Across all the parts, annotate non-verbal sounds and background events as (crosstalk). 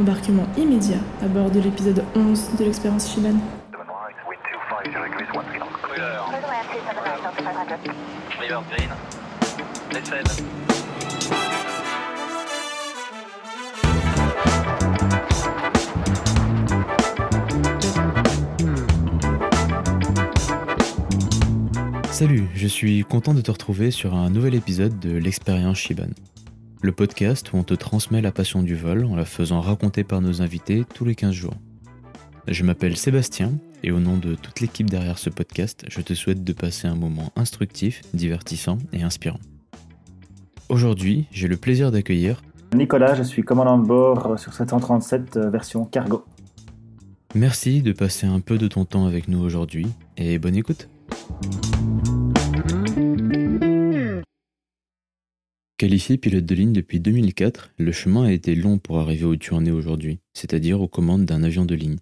Embarquement immédiat à bord de l'épisode 11 de l'expérience Shiban. Salut, je suis content de te retrouver sur un nouvel épisode de l'expérience Shiban. Le podcast où on te transmet la passion du vol en la faisant raconter par nos invités tous les 15 jours. Je m'appelle Sébastien et au nom de toute l'équipe derrière ce podcast, je te souhaite de passer un moment instructif, divertissant et inspirant. Aujourd'hui, j'ai le plaisir d'accueillir Nicolas, je suis commandant de bord sur 737 euh, version cargo. Merci de passer un peu de ton temps avec nous aujourd'hui et bonne écoute. Qualifié pilote de ligne depuis 2004, le chemin a été long pour arriver où tu en es aujourd'hui, c'est-à-dire aux commandes d'un avion de ligne.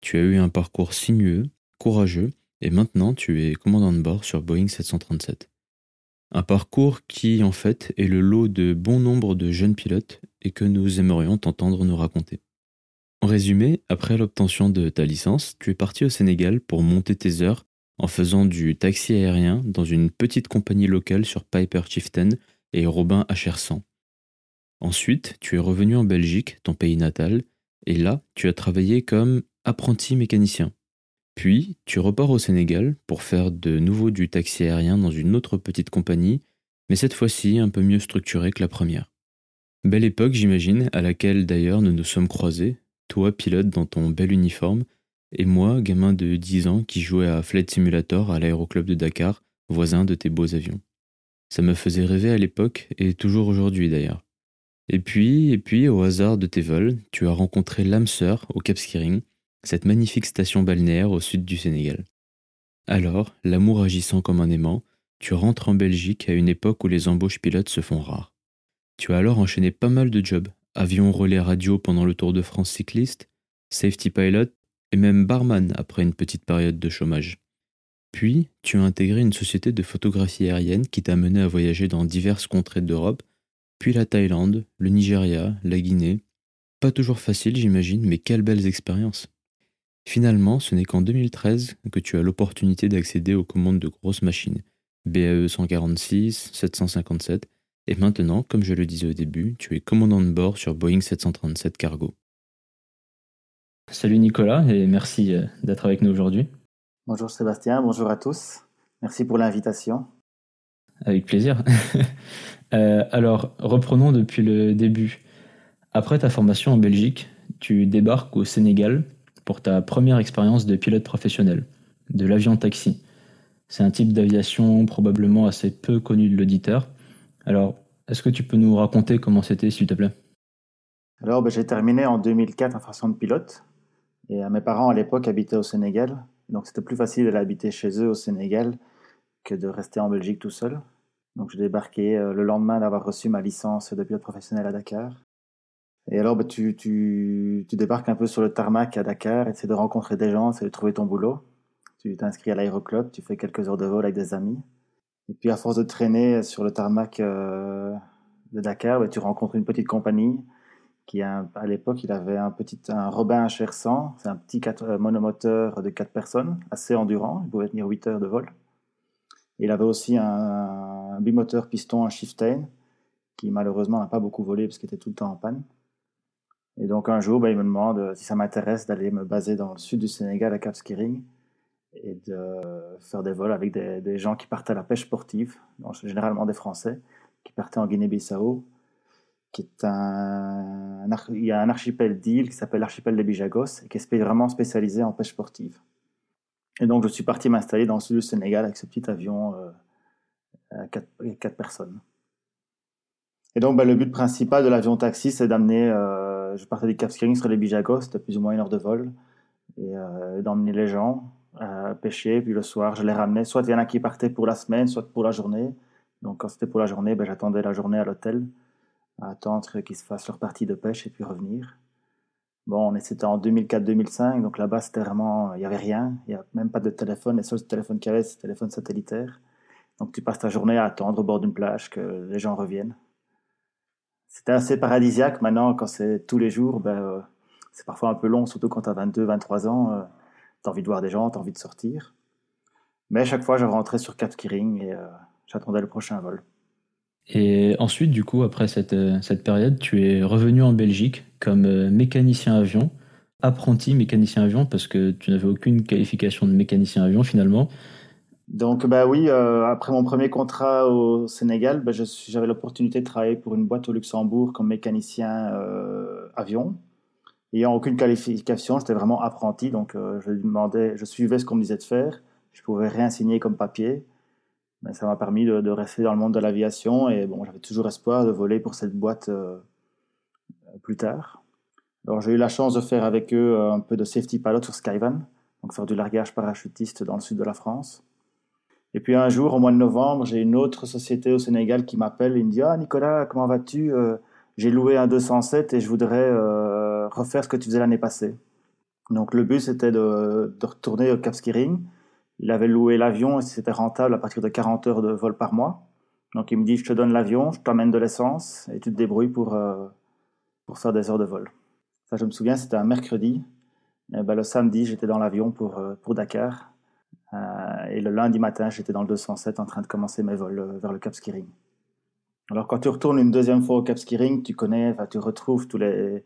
Tu as eu un parcours sinueux, courageux, et maintenant tu es commandant de bord sur Boeing 737. Un parcours qui, en fait, est le lot de bon nombre de jeunes pilotes et que nous aimerions t'entendre nous raconter. En résumé, après l'obtention de ta licence, tu es parti au Sénégal pour monter tes heures en faisant du taxi aérien dans une petite compagnie locale sur Piper Chieftain et Robin HR100. Ensuite, tu es revenu en Belgique, ton pays natal, et là, tu as travaillé comme apprenti mécanicien. Puis, tu repars au Sénégal pour faire de nouveau du taxi aérien dans une autre petite compagnie, mais cette fois-ci un peu mieux structurée que la première. Belle époque, j'imagine, à laquelle d'ailleurs nous nous sommes croisés, toi pilote dans ton bel uniforme, et moi, gamin de 10 ans qui jouait à Flight Simulator à l'aéroclub de Dakar, voisin de tes beaux avions. Ça me faisait rêver à l'époque, et toujours aujourd'hui d'ailleurs. Et puis, et puis, au hasard de tes vols, tu as rencontré l'âme sœur au Cap Skiring, cette magnifique station balnéaire au sud du Sénégal. Alors, l'amour agissant comme un aimant, tu rentres en Belgique à une époque où les embauches pilotes se font rares. Tu as alors enchaîné pas mal de jobs, avion relais radio pendant le Tour de France cycliste, safety pilot et même barman après une petite période de chômage. Puis, tu as intégré une société de photographie aérienne qui t'a mené à voyager dans diverses contrées d'Europe, puis la Thaïlande, le Nigeria, la Guinée. Pas toujours facile, j'imagine, mais quelles belles expériences. Finalement, ce n'est qu'en 2013 que tu as l'opportunité d'accéder aux commandes de grosses machines, BAE 146, 757, et maintenant, comme je le disais au début, tu es commandant de bord sur Boeing 737 Cargo. Salut Nicolas et merci euh, d'être avec nous aujourd'hui. Bonjour Sébastien, bonjour à tous. Merci pour l'invitation. Avec plaisir. (laughs) Euh, alors, reprenons depuis le début. Après ta formation en Belgique, tu débarques au Sénégal pour ta première expérience de pilote professionnel, de l'avion taxi. C'est un type d'aviation probablement assez peu connu de l'auditeur. Alors, est-ce que tu peux nous raconter comment c'était, s'il te plaît? Alors, ben, j'ai terminé en 2004 en formation de pilote. Et euh, mes parents, à l'époque, habitaient au Sénégal. Donc, c'était plus facile d'aller habiter chez eux au Sénégal que de rester en Belgique tout seul. Donc, j'ai débarqué euh, le lendemain d'avoir reçu ma licence de pilote professionnel à Dakar. Et alors, ben, tu, débarques un peu sur le tarmac à Dakar, et c'est de rencontrer des gens, c'est de trouver ton boulot. Tu t'inscris à l'aéroclub, tu fais quelques heures de vol avec des amis. Et puis, à force de traîner sur le tarmac euh, de Dakar, ben, tu rencontres une petite compagnie qui, à l'époque, il avait un petit un Robin HR100, c'est un petit euh, monomoteur de 4 personnes, assez endurant, il pouvait tenir 8 heures de vol. il avait aussi un, un bimoteur piston, un Shiftain, qui malheureusement n'a pas beaucoup volé parce qu'il était tout le temps en panne. Et donc un jour, bah, il me demande euh, si ça m'intéresse d'aller me baser dans le sud du Sénégal à Cap Skiring et de faire des vols avec des, gens qui partent à la pêche sportive, donc généralement des Français, qui partaient en Guinée-Bissau, qui est un, il y a un archipel d'îles qui s'appelle l'archipel des Bijagos et qui est vraiment spécialisé en pêche sportive. Et donc je suis parti m'installer dans le sud du Sénégal avec ce petit avion euh, à quatre, personnes. Et donc bah, le but principal de l'avion taxi, c'est d'amener euh, je partais du Cap Skiring sur les Bijagos, c'était plus ou moins une heure de vol, et euh, d'emmener les gens à pêcher. Puis le soir, je les ramenais. Soit il y en a qui partaient pour la semaine, soit pour la journée. Donc quand c'était pour la journée, ben, j'attendais la journée à l'hôtel, à attendre qu'ils se fassent leur partie de pêche et puis revenir. Bon, c'était en 2004-2005, donc là-bas, c'était vraiment, il n'y avait rien, il n'y a même pas de téléphone, les seuls téléphones qu'il y avait, le téléphone satellitaire. Donc tu passes ta journée à attendre au bord d'une plage que les gens reviennent. c'était assez paradisiaque. Maintenant, quand c'est tous les jours, ben, c'est parfois un peu long, surtout quand tu as 22, 23 ans. tu as envie de voir des gens, tu as envie de sortir. Mais à chaque fois, je rentrais sur Cap et j'attendais le prochain vol. Et ensuite, du coup, après cette, cette période, tu es revenu en Belgique comme mécanicien avion apprenti mécanicien avion parce que tu n'avais aucune qualification de mécanicien avion finalement. Donc bah oui, euh, après mon premier contrat au Sénégal, bah, j'avais l'opportunité de travailler pour une boîte au Luxembourg comme mécanicien euh, avion. Ayant aucune qualification, j'étais vraiment apprenti, donc euh, je demandais, je suivais ce qu'on me disait de faire. Je pouvais rien signer comme papier, mais ça m'a permis de, rester dans le monde de l'aviation et bon, j'avais toujours espoir de voler pour cette boîte plus tard. Alors j'ai eu la chance de faire avec eux euh, un peu de safety pilot sur Skyvan, donc faire du largage parachutiste dans le sud de la France. Et puis un jour, au mois de novembre, j'ai une autre société au Sénégal qui m'appelle et me dit Ah Nicolas, comment vas-tu? Euh, J'ai loué un 207 et je voudrais euh, refaire ce que tu faisais l'année passée. Donc le but c'était de, retourner au Cap. Il avait loué l'avion et c'était rentable à partir de 40 heures de vol par mois. Donc il me dit Je te donne l'avion, je t'amène de l'essence et tu te débrouilles pour, pour faire des heures de vol je me souviens, c'était un mercredi. Ben, le samedi, j'étais dans l'avion pour, euh, pour Dakar. Euh, et le lundi matin, j'étais dans le 207 en train de commencer mes vols euh, vers le Cap Skiring. Alors, quand tu retournes une deuxième fois au Cap Skiring, tu connais, tu retrouves tous les,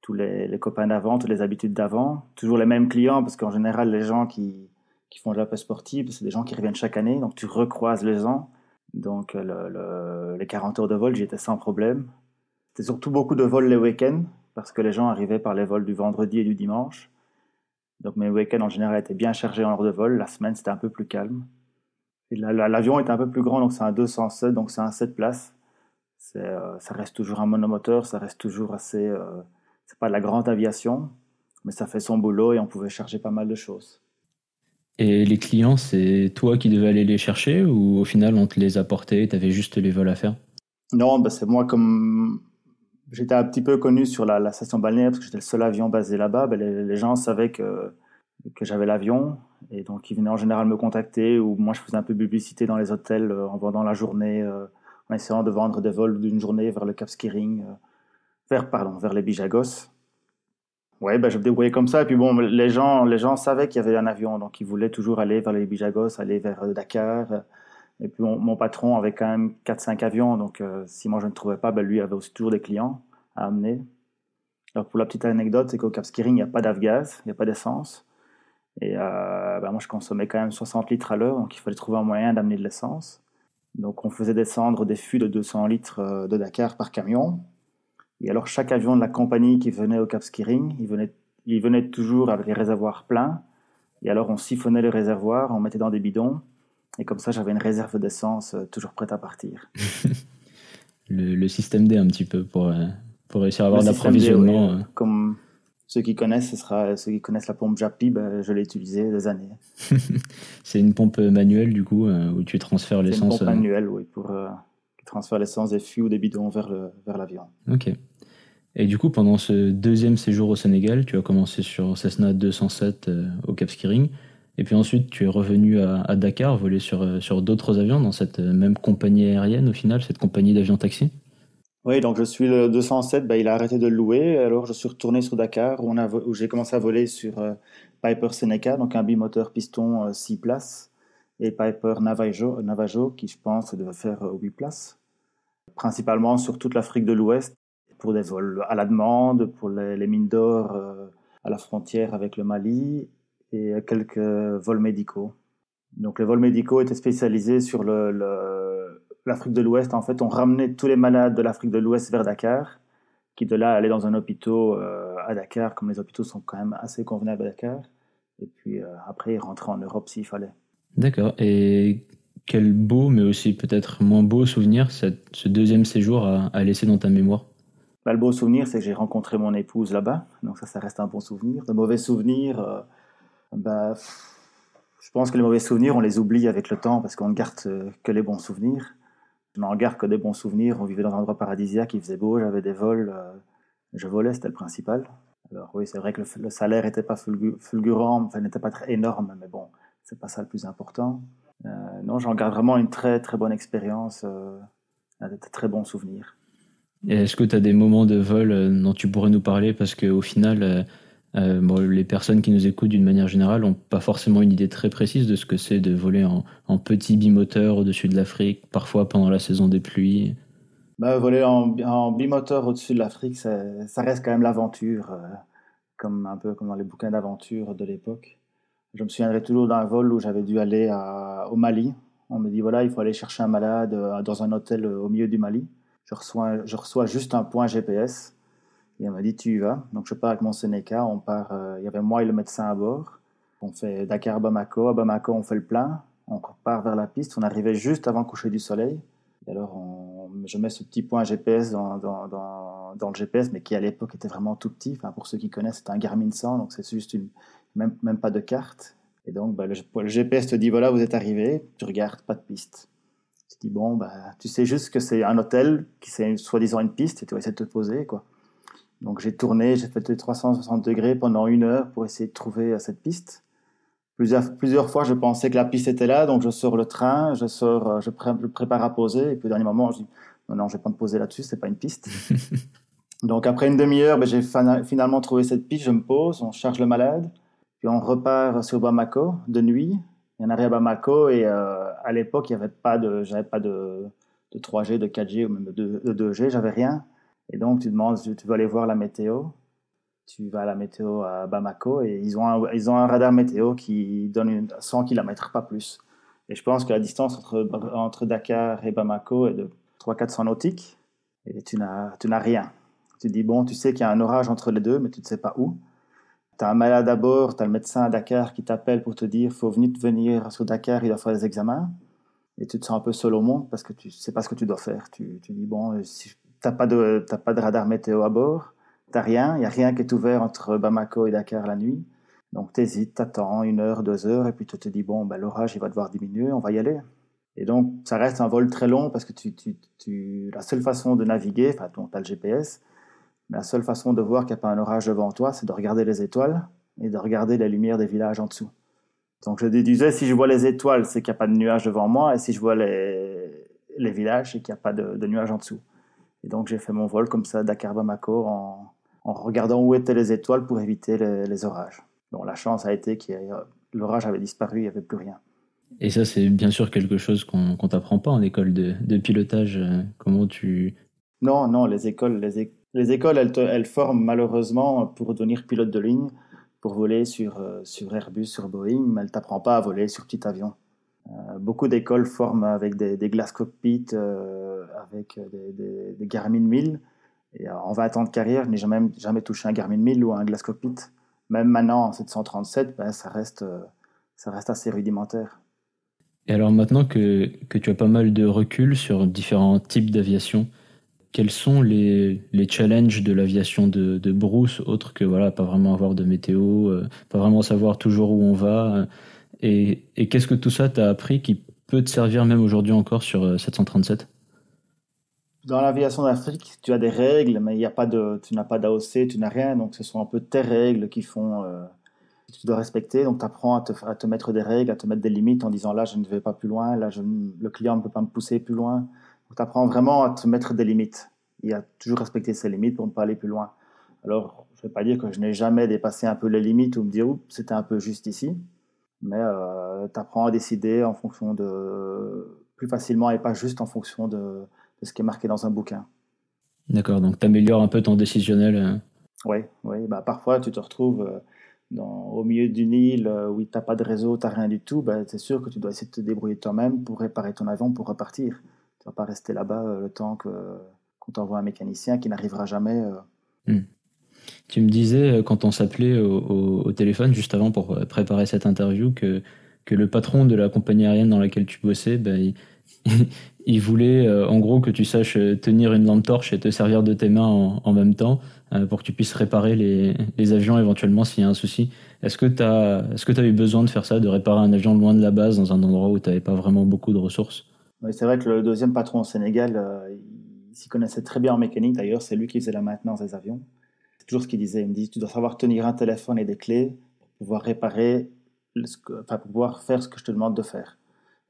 tous les, les copains d'avant, toutes les habitudes d'avant. Toujours les mêmes clients, parce qu'en général, les gens qui, qui font de la pêche sportive, c'est des gens qui reviennent chaque année. Donc, tu recroises les gens. Donc, le, les 40 heures de vol, j'y étais sans problème. C'était surtout beaucoup de vols les week-ends parce que les gens arrivaient par les vols du vendredi et du dimanche. Donc mes week-ends en général étaient bien chargés en heure de vol. La semaine, c'était un peu plus calme. L'avion est un peu plus grand, donc c'est un 207, donc c'est un 7 places. Euh, ça reste toujours un monomoteur, ça reste toujours assez. Euh, c'est pas de la grande aviation, mais ça fait son boulot et on pouvait charger pas mal de choses. Et les clients, c'est toi qui devais aller les chercher ou au final on te les apportait, tu avais juste les vols à faire? Non, bah c'est moi comme j'étais un petit peu connu sur la, station balnéaire parce que j'étais le seul avion basé là-bas. Ben, les, gens savaient que, j'avais l'avion et donc ils venaient en général me contacter ou moi je faisais un peu publicité dans les hôtels euh, en vendant la journée, euh, en essayant de vendre des vols d'une journée vers le Cap Skiring, euh, vers, pardon, vers les Bijagos. Ouais, ben, je me débrouillais comme ça. Et puis bon, les gens, les gens savaient qu'il y avait un avion, donc ils voulaient toujours aller vers les Bijagos, aller vers Dakar. Et puis mon, patron avait quand même 4-5 avions, donc euh, si moi je ne trouvais pas, ben, lui avait aussi toujours des clients à amener. Alors pour la petite anecdote, c'est qu'au Cap Skiring, il n'y a pas d'avgaz, il n'y a pas d'essence. Et euh, ben, moi je consommais quand même 60 litres à l'heure, donc il fallait trouver un moyen d'amener de l'essence. Donc on faisait descendre des fûts de 200 litres euh, de Dakar par camion. Et alors chaque avion de la compagnie qui venait au Cap Skiring, il venait, il venait toujours avec les réservoirs pleins. Et alors on siphonnait les réservoirs, on mettait dans des bidons et comme ça, j'avais une réserve d'essence euh, toujours prête à partir. (laughs) le, système D un petit peu pour, euh, pour réussir à avoir l'approvisionnement. Euh. Comme ceux qui connaissent, ce sera ceux qui connaissent la pompe Japi, ben, je l'ai utilisée des années. (laughs) c'est une pompe manuelle du coup où tu transfères l'essence. C'est une pompe manuelle, oui, pour transférer l'essence des fûts ou des bidons vers le vers l'avion. Ok. Et du coup, pendant ce deuxième séjour au Sénégal, tu as commencé sur Cessna 207 au Cap Skiring. Et puis ensuite, tu es revenu à, Dakar, voler sur, euh, sur d'autres avions dans cette euh, même compagnie aérienne au final, cette compagnie d'avions taxi Oui, donc je suis le 207, bah, il a arrêté de le louer. Alors je suis retourné sur Dakar où, j'ai commencé à voler sur euh, Piper Seneca, donc un bimoteur piston 6 places, et Piper Navajo, Navajo qui je pense devait faire 8 places. Principalement sur toute l'Afrique de l'Ouest, pour des vols à la demande, pour les, mines d'or à la frontière avec le Mali et quelques vols médicaux. Donc les vols médicaux étaient spécialisés sur l'Afrique de l'Ouest. En fait, on ramenait tous les malades de l'Afrique de l'Ouest vers Dakar, qui de là allaient dans un hôpital euh, à Dakar, comme les hôpitaux sont quand même assez convenables à Dakar. Et puis euh, après, ils rentraient en Europe s'il fallait. D'accord. Et quel beau, mais aussi peut-être moins beau souvenir ce deuxième séjour a, laissé dans ta mémoire? Bah, Le beau souvenir, c'est que j'ai rencontré mon épouse là-bas. Donc ça, ça reste un bon souvenir. De mauvais souvenirs, euh, bah, je pense que les mauvais souvenirs, on les oublie avec le temps parce qu'on ne garde euh, que les bons souvenirs. Je n'en garde que des bons souvenirs. On vivait dans un endroit paradisiaque, il faisait beau, j'avais des vols, euh, je volais, c'était le principal. Alors oui, c'est vrai que le, salaire n'était pas fulgurant, enfin n'était pas très énorme, mais bon, c'est pas ça le plus important. Non, j'en garde vraiment une très très bonne expérience, de très bons souvenirs. Est-ce que tu as des moments de vol dont tu pourrais nous parler? Parce qu'au final, les personnes qui nous écoutent d'une manière générale n'ont pas forcément une idée très précise de ce que c'est de voler en, petit bimoteur au-dessus de l'Afrique, parfois pendant la saison des pluies. Bah, voler en, bimoteur au-dessus de l'Afrique, ça, reste quand même l'aventure, euh, comme un peu comme dans les bouquins d'aventure de l'époque. Je me souviendrai toujours d'un vol où j'avais dû aller au Mali. On me dit voilà, il faut aller chercher un malade euh, dans un hôtel euh, au milieu du Mali. Je reçois, juste un point GPS. Et on m'a dit tu y vas. Donc je pars avec mon Seneca. On part. il y avait moi et le médecin à bord. On fait Dakar Bamako. À Bamako, on fait le plein. On part vers la piste. On arrivait juste avant le coucher du soleil. Et alors je mets ce petit point GPS dans, le GPS, mais qui à l'époque était vraiment tout petit. Enfin, pour ceux qui connaissent, c'est un Garmin 100, donc c'est juste une, même, pas de carte. Et donc, bah, le, GPS te dit voilà, vous êtes arrivé, tu regardes, pas de piste. Tu dis bon, bah, tu sais juste que c'est un hôtel qui c'est soi-disant une piste et tu vas essayer de te poser, quoi. Donc j'ai tourné, j'ai fait 360 degrés pendant une heure pour essayer de trouver euh, cette piste. Plusieurs, plusieurs fois, je pensais que la piste était là, donc je sors le train, je sors, euh, je, prépare à poser, et puis au dernier moment, je dis non, non, je vais pas me poser là-dessus, c'est pas une piste. (laughs) donc après une demi-heure, ben, j'ai finalement trouvé cette piste, je me pose, on charge le malade, puis on repart sur Bamako de nuit. Il y en arrive à Bamako et euh, à l'époque, il y avait pas de, j'avais pas de, de 3G, de 4G ou même de, de 2G, j'avais rien. Et donc tu demandes, tu veux aller voir la météo tu vas à la météo à Bamako et ils ont un, ils ont un radar météo qui donne une, 100 km, pas plus. Et je pense que la distance entre, entre Dakar et Bamako est de 300-400 nautiques et tu n'as, tu n'as rien. Tu dis, bon, tu sais qu'il y a un orage entre les deux, mais tu ne sais pas où. Tu as un malade à bord, tu as le médecin à Dakar qui t'appelle pour te dire, faut venir, venir sur Dakar, il doit faire des examens. Et tu te sens un peu seul au monde parce que tu sais pas ce que tu dois faire. Tu, tu dis, bon, si, tu n'as pas, de, pas de radar météo à bord, T'as rien, il n'y a rien qui est ouvert entre Bamako et Dakar la nuit. Donc t'hésites, t'attends une heure, deux heures, et puis tu te dis, bon, ben, l'orage, il va devoir diminuer, on va y aller. Et donc, ça reste un vol très long parce que tu, tu, la seule façon de naviguer, enfin, tu as le GPS, mais la seule façon de voir qu'il n'y a pas un orage devant toi, c'est de regarder les étoiles et de regarder la lumière des villages en dessous. Donc, je déduisais, si je vois les étoiles, c'est qu'il n'y a pas de nuages devant moi, et si je vois les, les villages, c'est qu'il n'y a pas de, de nuages en dessous. Et donc, j'ai fait mon vol comme ça, Dakar-Bamako, en, en regardant où étaient les étoiles pour éviter les, orages. Bon, la chance a été que l'orage avait disparu, il n'y avait plus rien. Et ça, c'est bien sûr quelque chose qu'on ne t'apprend pas en école de, pilotage. Euh, comment tu... Non, non, les écoles, les, écoles elles, forment malheureusement pour devenir pilote de ligne, pour voler sur, euh, Airbus, sur Boeing, mais elles ne t'apprennent pas à voler sur petit avion. Euh, beaucoup d'écoles forment avec des, des glass cockpits, avec des, Garmin 1000, et euh, en 20 ans de carrière, je n'ai jamais, touché un Garmin 1000 ou un Glass Cockpit. Même maintenant, en 737, ben, ça, reste, euh, ça reste assez rudimentaire. Et alors maintenant que, tu as pas mal de recul sur différents types d'aviation, quels sont les, les challenges de l'aviation de, de, brousse, autres que voilà, pas vraiment avoir de météo, euh, pas vraiment savoir toujours où on va Et, et qu'est-ce que tout ça t'a appris qui peut te servir même aujourd'hui encore sur 737 dans l'aviation d'Afrique, tu as des règles, mais il a pas de, tu n'as pas d'AOC, tu n'as rien. Donc, ce sont un peu tes règles qui font, euh, que tu dois respecter. Donc, tu apprends à te, à te, mettre des règles, à te mettre des limites en disant là, je ne vais pas plus loin, là, le client ne peut pas me pousser plus loin. Tu apprends vraiment à te mettre des limites et à toujours respecter ces limites pour ne pas aller plus loin. Alors, je ne vais pas dire que je n'ai jamais dépassé un peu les limites ou me dire, oups, c'était un peu juste ici. Mais euh, tu apprends à décider en fonction de. plus facilement et pas juste en fonction de de ce qui est marqué dans un bouquin. D'accord, donc tu améliores un peu ton décisionnel. Oui, euh. oui bah, parfois tu te retrouves euh, dans, au milieu d'une île euh, où tu n'as pas de réseau, tu n'as rien du tout, bah, c'est sûr que tu dois essayer de te débrouiller toi-même pour réparer ton avion, pour repartir. Pas rester là-bas le temps qu'on t'envoie un mécanicien qui n'arrivera jamais. Hmm. Tu me disais, quand on s'appelait au, téléphone juste avant pour préparer cette interview, que, que le patron de la compagnie aérienne dans laquelle tu bossais, bah, (laughs) il, voulait euh, en gros que tu saches euh, tenir une lampe torche et te servir de tes mains en, même temps euh, pour que tu puisses réparer les, avions éventuellement s'il y a un souci. Est-ce que tu est-ce que as eu besoin de faire ça, de réparer un avion loin de la base dans un endroit où tu n'avais pas vraiment beaucoup de ressources? C'est vrai que le deuxième patron au Sénégal, il s'y connaissait très bien en mécanique d'ailleurs, c'est lui qui faisait la maintenance des avions. C'est toujours ce qu'il disait, il me dit tu dois savoir tenir un téléphone et des clés pour pouvoir réparer, enfin, pouvoir faire ce que je te demande de faire.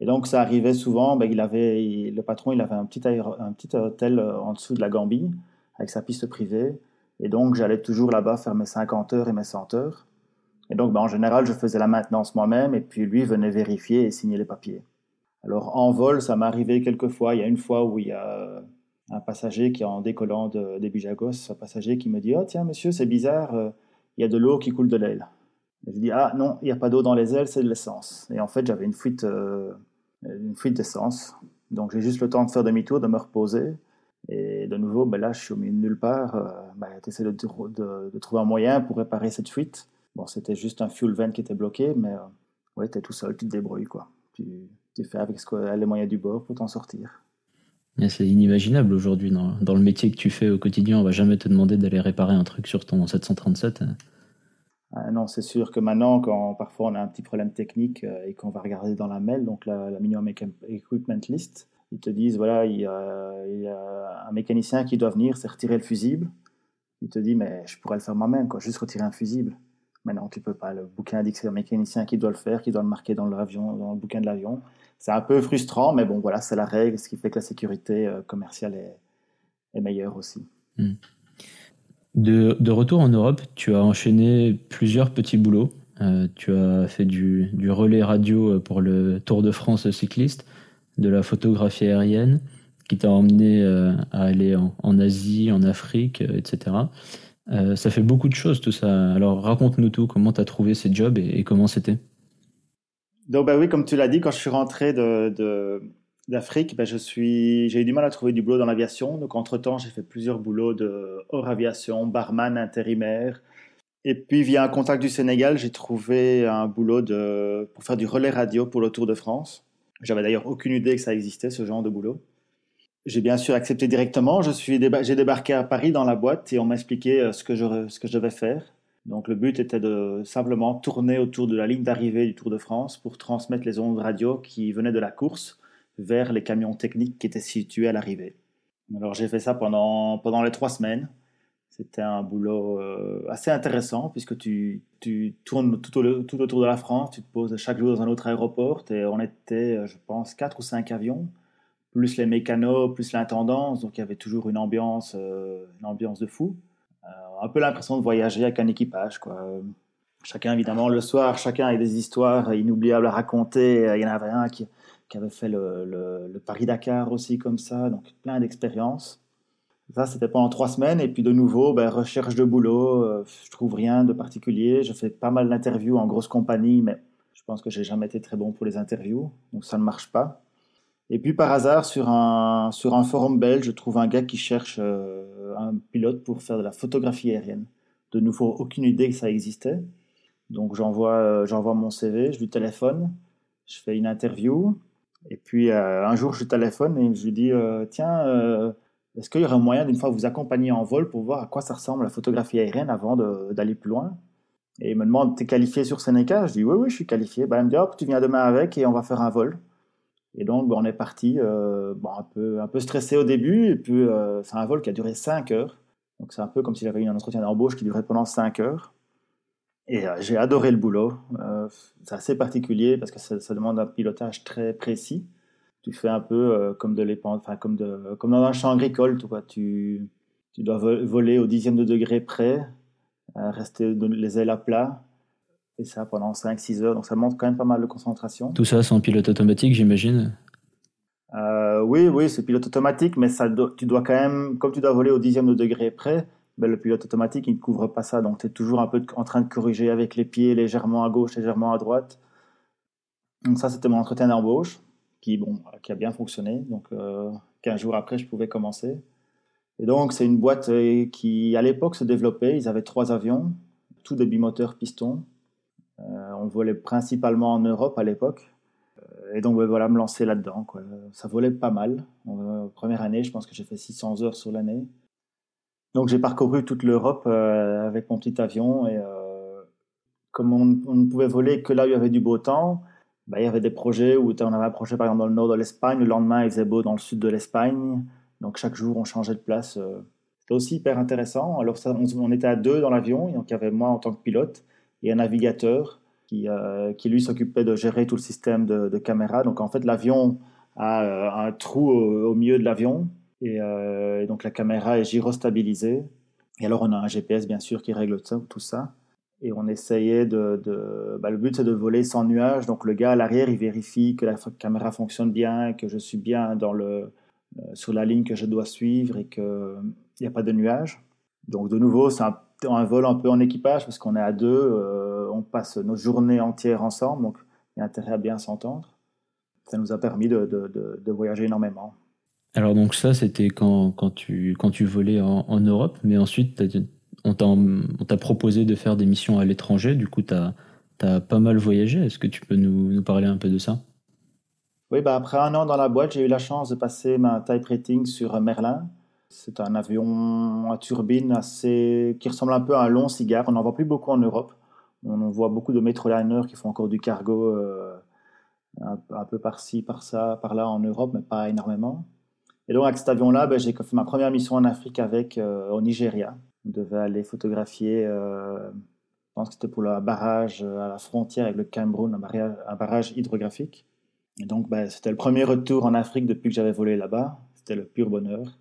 Et donc, ça arrivait souvent, ben, il avait, le patron, il avait un petit, un petit hôtel en dessous de la Gambie, avec sa piste privée. Et donc, j'allais toujours là-bas faire mes 50 heures et mes 100 heures. Et donc, ben, en général, je faisais la maintenance moi-même, et puis lui venait vérifier et signer les papiers. Alors, en vol, ça m'est arrivé quelques fois. Il y a une fois où il y a un passager qui, en décollant de, des Bijagos, un passager qui me dit Oh, tiens, monsieur, c'est bizarre, euh, il y a de l'eau qui coule de l'aile. Je dis Ah, non, il n'y a pas d'eau dans les ailes, c'est de l'essence. Et en fait, j'avais une fuite, euh, fuite d'essence. Donc, j'ai juste le temps de faire demi-tour, de me reposer. Et de nouveau, ben là, je suis au milieu de nulle part. Euh, ben, de, trouver un moyen pour réparer cette fuite. Bon, c'était juste un fuel vent qui était bloqué, mais euh, ouais, tu es tout seul, tu te débrouilles. Quoi. Tu fais avec ce que, les moyens du bord pour t'en sortir. C'est inimaginable aujourd'hui. Dans, dans, le métier que tu fais au quotidien, on va jamais te demander d'aller réparer un truc sur ton 737. Ah non, c'est sûr que maintenant, quand parfois on a un petit problème technique euh, et qu'on va regarder dans la mail, donc la, la Minimum Equipment List, ils te disent voilà, il y, a, un mécanicien qui doit venir, c'est retirer le fusible. Il te dit mais je pourrais le faire moi-même, quoi, juste retirer un fusible. Mais non, tu peux pas. Le bouquin indique que c'est un mécanicien qui doit le faire, qui doit le marquer dans l'avion, dans le bouquin de l'avion. C'est un peu frustrant, mais bon, voilà, c'est la règle, ce qui fait que la sécurité euh, commerciale est, meilleure aussi. Hmm. De, de, retour en Europe, tu as enchaîné plusieurs petits boulots. Euh, tu as fait du, du, relais radio pour le Tour de France cycliste de la photographie aérienne qui t'a emmené euh, à aller en, Asie, en Afrique, euh, etc. Euh, ça fait beaucoup de choses tout ça. Alors raconte-nous tout, comment tu as trouvé ces jobs et, comment c'était? Donc bah oui, comme tu l'as dit, quand je suis rentré de, d'Afrique, bah, je suis, j'ai eu du mal à trouver du boulot dans l'aviation. Donc entre-temps, j'ai fait plusieurs boulots de hors aviation, barman, intérimaire. Et puis via un contact du Sénégal, j'ai trouvé un boulot de, pour faire du relais radio pour le Tour de France. J'avais d'ailleurs aucune idée que ça existait, ce genre de boulot. J'ai bien sûr accepté directement. Je suis j'ai débarqué à Paris dans la boîte et on m'a expliqué euh, ce que, je, ce que je devais faire. Donc le but était de simplement tourner autour de la ligne d'arrivée du Tour de France pour transmettre les ondes radio qui venaient de la course vers les camions techniques qui étaient situés à l'arrivée. Alors j'ai fait ça pendant, pendant les trois semaines. C'était un boulot euh, assez intéressant puisque tu, tu tournes tout, tout, autour de la France, tu te poses chaque jour dans un autre aéroport et on était, euh, je pense, quatre ou cinq avions, plus les mécanos, plus l'intendance, donc il y avait toujours une ambiance, euh, une ambiance de fou. un peu l'impression de voyager avec un équipage. Quoi. Chacun, évidemment, le soir, chacun a des histoires inoubliables à raconter. Il y en avait un qui, avait fait le, Paris-Dakar aussi comme ça, donc plein d'expériences. Ça, c'était pendant trois semaines. Et puis de nouveau, ben, recherche de boulot. Euh, je trouve rien de particulier. Je fais pas mal d'interviews en grosse compagnie, mais je pense que j'ai jamais été très bon pour les interviews. Donc ça ne marche pas. Et puis par hasard, sur un, sur un forum belge, je trouve un gars qui cherche euh, un pilote pour faire de la photographie aérienne. De nouveau, aucune idée que ça existait. Donc j'envoie euh, j'envoie mon CV, je lui téléphone, je fais une interview. Et puis un jour, je téléphone et je lui dis Tiens, est-ce qu'il y aurait moyen d'une fois vous accompagner en vol pour voir à quoi ça ressemble la photographie aérienne avant d'aller plus loin? Et il me demande, t'es qualifié sur Seneca? Je dis, oui, oui, je suis qualifié. Ben, il me dit, hop, tu viens demain avec et on va faire un vol. Et donc, ben, on est parti, euh, bon, un, peu, un peu stressé au début. Et puis, euh, c'est un vol qui a duré 5 heures. Donc, c'est un peu comme si j'avais eu un entretien d'embauche qui durait pendant 5 heures. Et euh, j'ai adoré le boulot. c'est assez particulier parce que ça demande un pilotage très précis tu fais un peu comme dans un champ agricole, tu Tu, dois voler au dixième de degré près, rester les ailes à plat, et ça pendant 5-6 heures. Donc ça demande quand même pas mal de concentration. Tout ça sans pilote automatique, j'imagine. Euh, oui, oui, c'est pilote automatique, mais ça tu dois quand même, comme tu dois voler au dixième de degré près, ben, le pilote automatique, il ne couvre pas ça. Donc, tu es toujours un peu en train de corriger avec les pieds légèrement à gauche, légèrement à droite. Donc, ça, c'était mon entretien d'embauche qui, bon, qui a bien fonctionné. Donc, euh, 15 jours après, je pouvais commencer. Et donc, c'est une boîte euh, qui, à l'époque, se développait. Ils avaient trois avions, tous des bimoteurs pistons. Euh, on volait principalement en Europe à l'époque. Euh, et donc, voilà, me lancer là-dedans. Ça volait pas mal. première année, je pense que j'ai fait 600 heures sur l'année. Donc, j'ai parcouru toute l'Europe avec mon petit avion. Et comme on, on, ne pouvait voler que là où il y avait du beau temps, bah, il y avait des projets où on avait un projet par exemple dans le nord de l'Espagne, le lendemain il faisait beau dans le sud de l'Espagne, donc chaque jour on changeait de place. Euh. C'était aussi hyper intéressant. Alors ça, on, était à deux dans l'avion, donc il y avait moi en tant que pilote et un navigateur qui, qui lui s'occupait de gérer tout le système de, caméras. Donc en fait, l'avion a un trou au, milieu de l'avion et, donc la caméra est gyrostabilisée. Et alors on a un GPS bien sûr qui règle tout ça. Et on essayait de. bah, le but, c'est de voler sans nuage. Donc, le gars à l'arrière, il vérifie que la caméra fonctionne bien, que je suis bien dans le, euh, sur la ligne que je dois suivre et qu'il n'y a pas de nuage. Donc, de nouveau, c'est un, vol un peu en équipage parce qu'on est à deux. Euh, on passe nos journées entières ensemble. Donc, il y a intérêt à bien s'entendre. Ça nous a permis de, de, de, voyager énormément. Alors, donc, ça, c'était quand, quand, tu, quand tu volais en, en Europe. Mais ensuite, on t'a proposé de faire des missions à l'étranger, du coup, tu as, pas mal voyagé. Est-ce que tu peux nous, parler un peu de ça? Oui, bah après un an dans la boîte, j'ai eu la chance de passer ma type rating sur Merlin. C'est un avion à turbine assez... qui ressemble un peu à un long cigare. On n'en voit plus beaucoup en Europe. On voit beaucoup de Metroliners qui font encore du cargo euh, un, peu par-ci, par-ça, par-là en Europe, mais pas énormément. Et donc, avec cet avion-là, ben, j'ai fait ma première mission en Afrique avec, euh, au Nigeria. On devait aller photographier, euh, je pense que c'était pour le barrage à la frontière avec le Cameroun, un barrage, hydrographique. Et donc, ben, c'était le premier retour en Afrique depuis que j'avais volé là-bas. C'était le pur bonheur.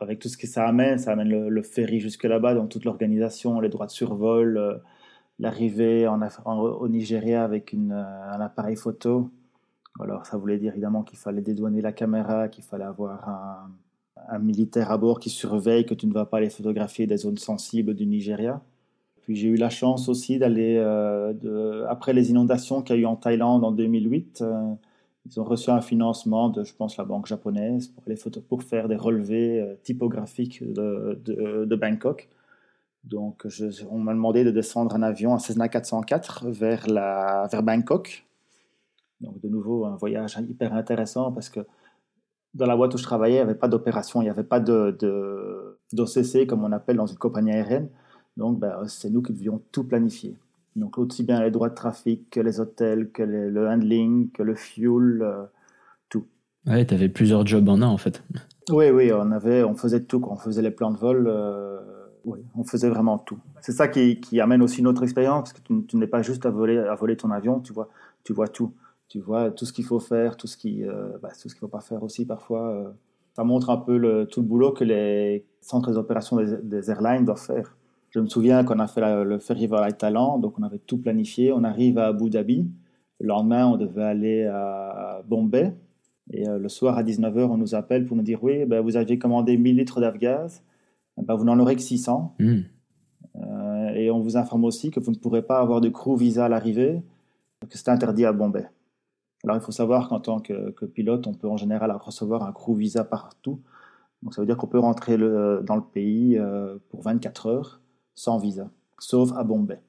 Avec tout ce que ça amène, ça amène le, ferry jusque là-bas, donc toute l'organisation, les droits de survol, euh, l'arrivée en, au Nigeria avec une, un appareil photo. Alors, ça voulait dire évidemment qu'il fallait dédouaner la caméra, qu'il fallait avoir un, militaire à bord qui surveille que tu ne vas pas aller photographier des zones sensibles du Nigeria. Puis j'ai eu la chance aussi d'aller, euh, après les inondations qu'il y a eu en Thaïlande en 2008, euh, ils ont reçu un financement de, je pense, la banque japonaise pour, faire des relevés euh, typographiques de, Bangkok. Donc on m'a demandé de descendre un avion, un Cessna 404, vers, la, vers Bangkok. Donc de nouveau, un voyage hyper intéressant parce que dans la boîte où je travaillais, il n'y avait pas d'opération, il n'y avait pas d'OCC, de, comme on appelle dans une compagnie aérienne. Donc, ben, c'est nous qui devions tout planifier. Donc, aussi bien les droits de trafic que les hôtels, que le handling, que le fuel, euh, tout. Ouais, tu avais plusieurs jobs en un, en fait. Oui, oui, on, avait, on faisait tout. Quand on faisait les plans de vol, euh, oui, on faisait vraiment tout. C'est ça qui, qui, amène aussi notre expérience, parce que tu, tu n'es pas juste à voler, à voler ton avion, tu vois, tu vois tout tu vois tout ce qu'il faut faire, tout ce qui, euh, bah, qu'il faut pas faire aussi parfois. Euh. ça montre un peu le, tout le boulot que les centres d'opération des, des, airlines doivent faire. Je me souviens qu'on a fait le ferry vers Thaïlande, donc on avait tout planifié. On arrive à Abu Dhabi. Le lendemain, on devait aller à Bombay. Et euh, le soir à 19h, on nous appelle pour nous dire Oui, ben, vous aviez commandé 1000 litres d'avgaz, ben, vous n'en aurez que 600. Hmm. et on vous informe aussi que vous ne pourrez pas avoir de crew visa à l'arrivée, que c'est interdit à Bombay. Alors il faut savoir qu'en tant que, pilote, on peut en général recevoir un crew visa partout. Donc ça veut dire qu'on peut rentrer dans le pays euh, pour 24 heures sans visa, sauf à Bombay.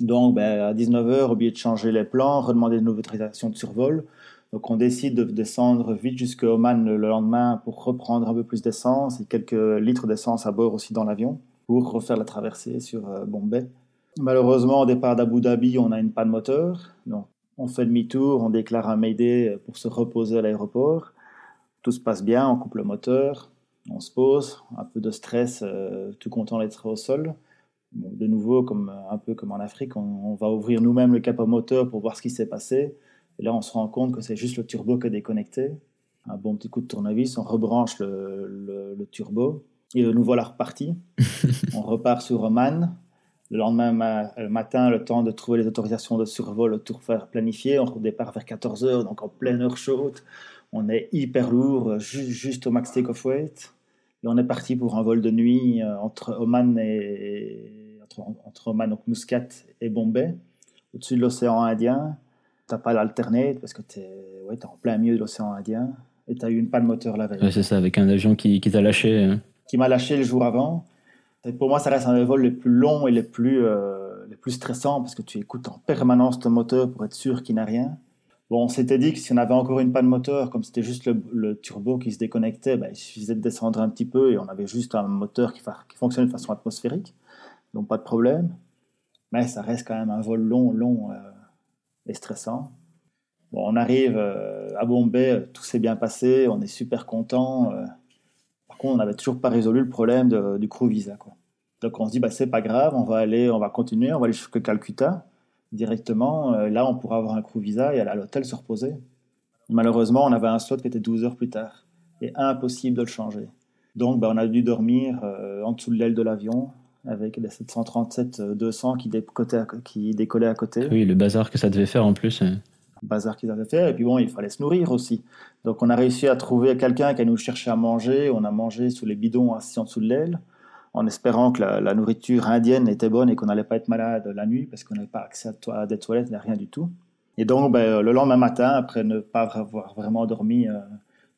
Donc ben, à 19h, oublié de changer les plans, redemander une nouvelle autorisation de survol. Donc on décide de descendre vite jusqu'à Oman le lendemain pour reprendre un peu plus d'essence et quelques litres d'essence à bord aussi dans l'avion pour refaire la traversée sur euh, Bombay. Malheureusement, au départ d'Abu Dhabi, on a une panne moteur. Donc on fait demi-tour, on déclare un Mayday pour se reposer à l'aéroport. Tout se passe bien, on coupe le moteur, on se pose, un peu de stress, euh, tout content d'être au sol. De nouveau, comme, un peu comme en Afrique, on, va ouvrir nous-mêmes le capot moteur pour voir ce qui s'est passé. Et là, on se rend compte que c'est juste le turbo qui est déconnecté. Un bon petit coup de tournevis, on rebranche le, le turbo. Et nous voilà repartis. (laughs) on repart sur Oman. Le lendemain euh, matin, le temps de trouver les autorisations de survol, tout faire planifier. On départ vers 14h, donc en pleine heure chaude. On est hyper lourd, euh, juste au max take-off weight. Et on est parti pour un vol de nuit euh, entre Oman et entre, Oman, donc Muscat et Bombay, au-dessus de l'océan Indien. T'as pas l'alterner parce que tu es, ouais, en plein milieu de l'océan Indien et tu as eu une panne moteur la veille. c'est ça, avec un avion qui, qui t'a lâché. Hein. Qui m'a lâché le jour avant pour moi, ça reste un des vols les plus longs et les plus, euh, les plus stressants parce que tu écoutes en permanence ton moteur pour être sûr qu'il n'a rien. Bon, on s'était dit que si on avait encore une panne moteur, comme c'était juste le, turbo qui se déconnectait, bah, il suffisait de descendre un petit peu et on avait juste un moteur qui, qui fonctionne de façon atmosphérique. Donc pas de problème. Mais ça reste quand même un vol long, long euh, et stressant. Bon, on arrive euh, à Bombay, tout s'est bien passé, on est super content on n'avait toujours pas résolu le problème du crew visa. Quoi. Donc on se dit, bah, c'est pas grave, on va aller, on va continuer, on va aller jusqu'à Calcutta. directement. Euh, là, on pourra avoir un crew visa et aller à l'hôtel se reposer. Malheureusement, on avait un slot qui était 12 heures plus tard et impossible de le changer. Donc, ben, on a dû dormir euh, en dessous de l'aile de l'avion avec des 737-200 qui, qui décollaient à côté. Oui, le bazar que ça devait faire en plus. Hein. Bazar qu'ils avaient fait. Et puis bon, il fallait se nourrir aussi. Donc, on a réussi à trouver quelqu'un qui a nous cherché à manger. On a mangé sous les bidons assis en dessous de l'aile en espérant que la, nourriture indienne était bonne et qu'on n'allait pas être malade la nuit parce qu'on n'avait pas accès à, des toilettes, rien du tout. Et donc, ben, le lendemain matin, après ne pas avoir vraiment dormi, euh,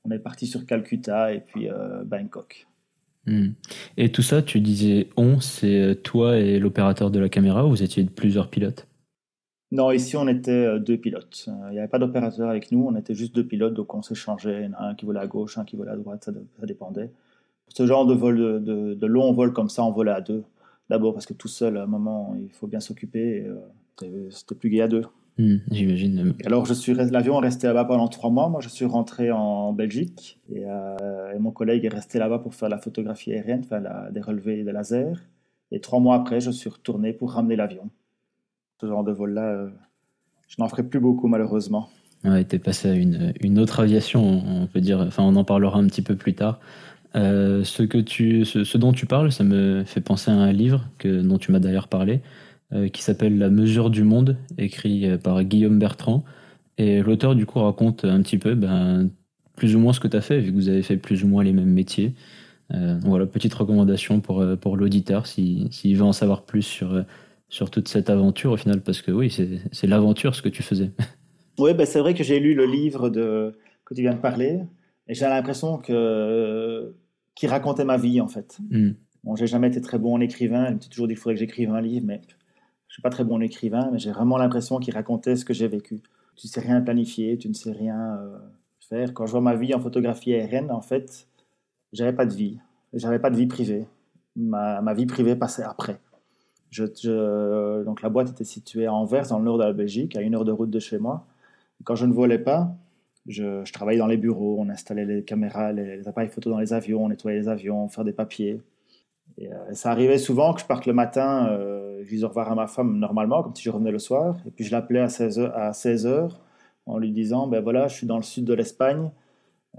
on est parti sur Calcutta et puis euh, Bangkok. Hmm. Et tout ça, tu disais on, c'est euh, toi et l'opérateur de la caméra ou vous étiez plusieurs pilotes? Non, ici on était deux pilotes. Il n'y avait pas d'opérateur avec nous, on était juste deux pilotes, donc on s'échangeait. Un qui volait à gauche, un qui volait à droite, ça dépendait ce genre de vol, de, de, long vol comme ça, on volait à deux. D'abord parce que tout seul, à un moment, il faut bien s'occuper. Euh, c'était plus gai à deux. Hmm, j'imagine. Alors, je suis l'avion est resté là-bas pendant trois mois. Moi, je suis rentré en Belgique et, euh, mon collègue est resté là-bas pour faire la photographie aérienne, faire la, des relevés de laser. Et trois mois après, je suis retourné pour ramener l'avion. Ce genre de vol-là, euh, je n'en ferai plus beaucoup malheureusement. Ouais, es passé à une, une, autre aviation, on peut dire. Enfin, on en parlera un petit peu plus tard. Euh, ce, que tu, ce, dont tu parles, ça me fait penser à un livre que, dont tu m'as d'ailleurs parlé, qui s'appelle La mesure du monde, écrit euh, par Guillaume Bertrand. Et l'auteur, du coup, raconte un petit peu ben, plus ou moins ce que tu as fait, vu que vous avez fait plus ou moins les mêmes métiers. voilà, petite recommandation pour, pour l'auditeur s'il veut en savoir plus sur, sur toute cette aventure au final, parce que oui, c'est l'aventure ce que tu faisais. (laughs) Oui, ben c'est vrai que j'ai lu le livre de, que tu viens de parler, et j'ai l'impression que qui racontait ma vie en fait. Mm. Bon, j'ai jamais été très bon en écrivain. Il m'a toujours dit qu'il faudrait que j'écrive un livre, mais suis pas très bon écrivain. Mais j'ai vraiment l'impression qu'il racontait ce que j'ai vécu. Tu sais rien planifier, tu ne sais rien euh, faire. Quand je vois ma vie en photographie aérienne, en fait, j'avais pas de vie. J'avais pas de vie privée. Ma, ma vie privée passait après. Je, donc la boîte était située à Anvers, dans le nord de la Belgique, à une heure de route de chez moi. Quand je ne volais pas, je, travaillais dans les bureaux, on installait les caméras, les, appareils photo dans les avions, on nettoyait les avions, faire des papiers. Et, euh, ça arrivait souvent que je parte le matin, euh, je disais au revoir à ma femme normalement, comme si je revenais le soir. Et puis je l'appelais à 16h, à 16 en lui disant Ben voilà, je suis dans le sud de l'Espagne.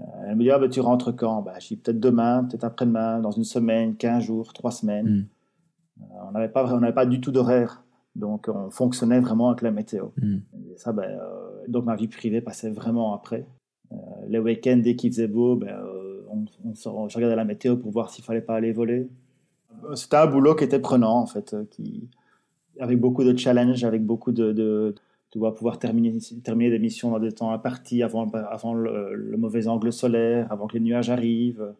Euh, elle me dit ah, ben, Tu rentres quand? Ben, Je dis peut-être demain, peut-être après-demain, dans une semaine, 15 jours, 3 semaines. Hmm. on n'avait pas, on pas du tout d'horaire. Donc, on fonctionnait vraiment avec la météo. Hmm. ça, ben, donc, ma vie privée passait vraiment après. Les week-ends, dès qu'il faisait beau, ben, on, on, je regardais la météo pour voir s'il fallait pas aller voler. C'était un boulot qui était prenant, en fait, qui, avec beaucoup de challenges, avec beaucoup de, de tu dois pouvoir terminer, terminer des missions dans des temps impartis avant, avant le, mauvais angle solaire, avant que les nuages arrivent.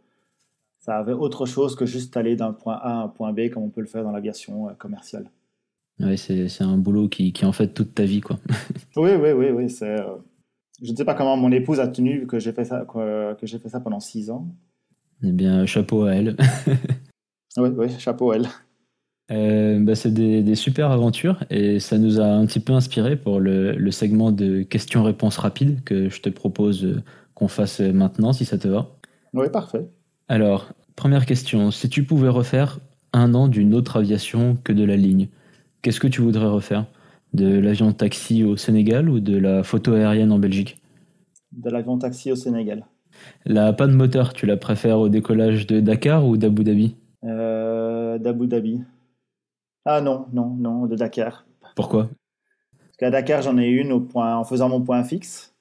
Ça avait autre chose que juste aller d'un point A à un point B comme on peut le faire dans l'aviation commerciale. Ouais, c'est un boulot qui, qui en fait toute ta vie, quoi. (laughs) oui, oui, oui, oui. C'est, euh, Je ne sais pas comment mon épouse a tenu que j'ai fait ça, que, j'ai fait ça pendant six ans. Eh bien, chapeau à elle. (laughs) oui, oui, chapeau à elle. Euh, bah, c'est des, des, super aventures et ça nous a un petit peu inspiré pour le, le segment de questions-réponses rapides que je te propose euh, qu'on fasse maintenant, si ça te va. Oui, parfait. Alors, première question. Si tu pouvais refaire un an d'une autre aviation que de la ligne, Qu'est-ce que tu voudrais refaire? De l'avion taxi au Sénégal ou de la photo aérienne en Belgique? De l'avion taxi au Sénégal. La panne moteur, tu la préfères au décollage de Dakar ou d'Abu Dhabi? Euh, D'Abu Dhabi. Ah non, non, non, de Dakar. Pourquoi? Parce qu'à Dakar, j'en ai une au point, en faisant mon point fixe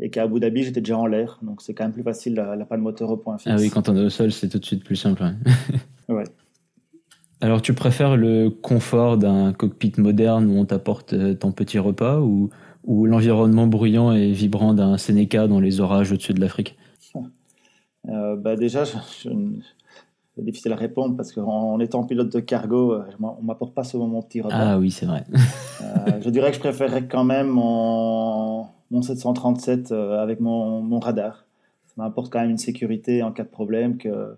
et qu'à Abu Dhabi, j'étais déjà en l'air. Donc c'est quand même plus facile la, panne moteur au point fixe. Ah oui, quand on est au sol, c'est tout de suite plus simple. (laughs) (laughs) ouais. Alors, tu préfères le confort d'un cockpit moderne où on t'apporte euh, ton petit repas ou, ou l'environnement bruyant et vibrant d'un Seneca dans les orages au-dessus de l'Afrique? (laughs) Euh, bah Déjà, c'est difficile à répondre parce qu'en étant pilote de cargo, euh, on m'apporte pas souvent mon petit repas. Ah oui, c'est vrai. je dirais que je préférerais quand même mon, mon 737 avec mon, mon radar. Ça m'apporte quand même une sécurité en cas de problème que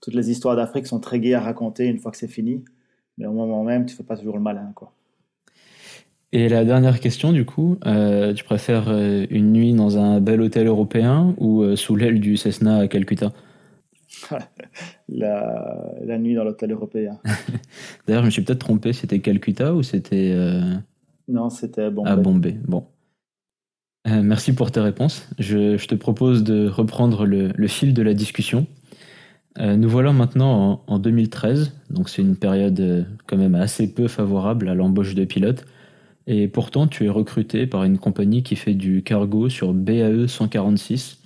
toutes les histoires d'Afrique sont très gaies à raconter une fois que c'est fini. Mais au moment même, tu fais pas toujours le malin, quoi. Et la dernière question, du coup, euh, tu préfères euh, une nuit dans un bel hôtel européen ou euh, sous l'aile du Cessna à Calcutta? La, la, nuit dans l'hôtel européen. (laughs) D'ailleurs, je me suis peut-être trompé, c'était Calcutta ou c'était Non, c'était Bombay. À Bombay, bon. Euh, merci pour tes réponses. Je, je te propose de reprendre le, le, fil de la discussion. Euh, nous voilà maintenant en, en 2013, donc c'est une période euh, quand même assez peu favorable à l'embauche de pilotes. Et pourtant, tu es recruté par une compagnie qui fait du cargo sur BAE 146,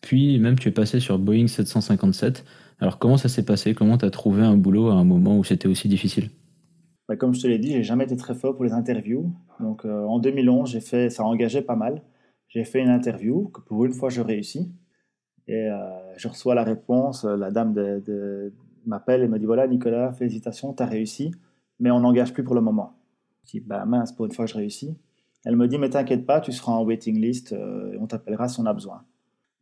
puis même tu es passé sur Boeing 757. Alors comment ça s'est passé? Comment tu as trouvé un boulot à un moment où c'était aussi difficile? Bah, Comme je te l'ai dit, j'ai jamais été très fort pour les interviews. Donc euh, en 2011, j'ai fait, ça engageait pas mal. J'ai fait une interview que pour une fois je réussis. Et euh, je reçois la réponse, la dame de, m'appelle et me dit voilà Nicolas, félicitations, tu as réussi, mais on n'engage plus pour le moment. Je dis bah mince, pour une fois je réussis. Elle me dit mais t'inquiète pas, tu seras en waiting list euh, et on t'appellera si on a besoin.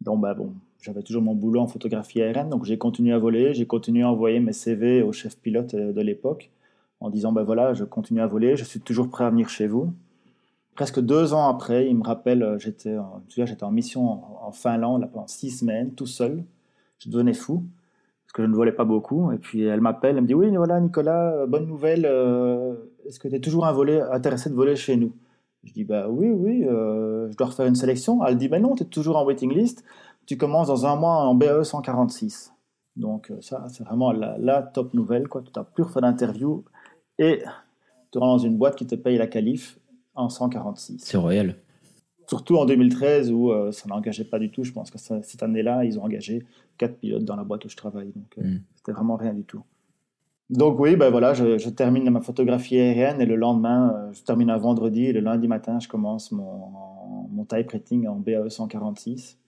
Donc bah bon, j'avais toujours mon boulot en photographie aérienne, donc j'ai continué à voler, j'ai continué à envoyer mes CV au chef pilote euh, de l'époque en disant ben voilà, je continue à voler, je suis toujours prêt à venir chez vous. Presque deux ans après, il me rappelle, euh, j'étais, j'étais en mission en, Finlande pendant six semaines, tout seul. Je devenais fou parce que je ne volais pas beaucoup. Et puis elle m'appelle, elle me dit oui, voilà Nicolas, euh, bonne nouvelle. est-ce que tu es toujours un intéressé de voler chez nous? Je dis bah oui, oui, je dois refaire une sélection. Elle dit ben non, tu es toujours en waiting list tu commences dans un mois en BAE 146. Donc euh, ça, c'est vraiment la, top nouvelle. Quoi. Tu n'as plus refait d'interview et tu rentres dans une boîte qui te paye la qualif en 146. C'est royal. Surtout en 2013 où euh, ça n'engageait pas du tout. Je pense que cette année-là, ils ont engagé quatre pilotes dans la boîte où je travaille. Donc euh, mm. c'était vraiment rien du tout. Donc oui, ben voilà, je, termine ma photographie aérienne et le lendemain, je termine un vendredi et le lundi matin, je commence mon, mon type rating en BAE 146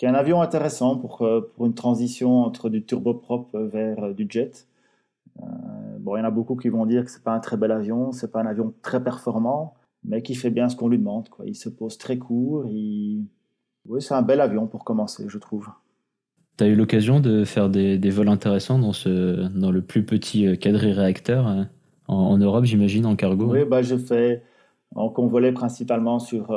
qui est un avion intéressant pour, euh, pour une transition entre du turboprop vers euh, du jet. Euh, bon, il y en a beaucoup qui vont dire que c'est pas un très bel avion, c'est pas un avion très performant, mais qui fait bien ce qu'on lui demande. Il se pose très court. Oui, c'est un bel avion pour commencer, je trouve. Tu as eu l'occasion de faire des, des, vols intéressants dans, ce, dans le plus petit quadri réacteur en, Europe, j'imagine, en cargo Oui, bah, j'ai fait. on volait principalement sur,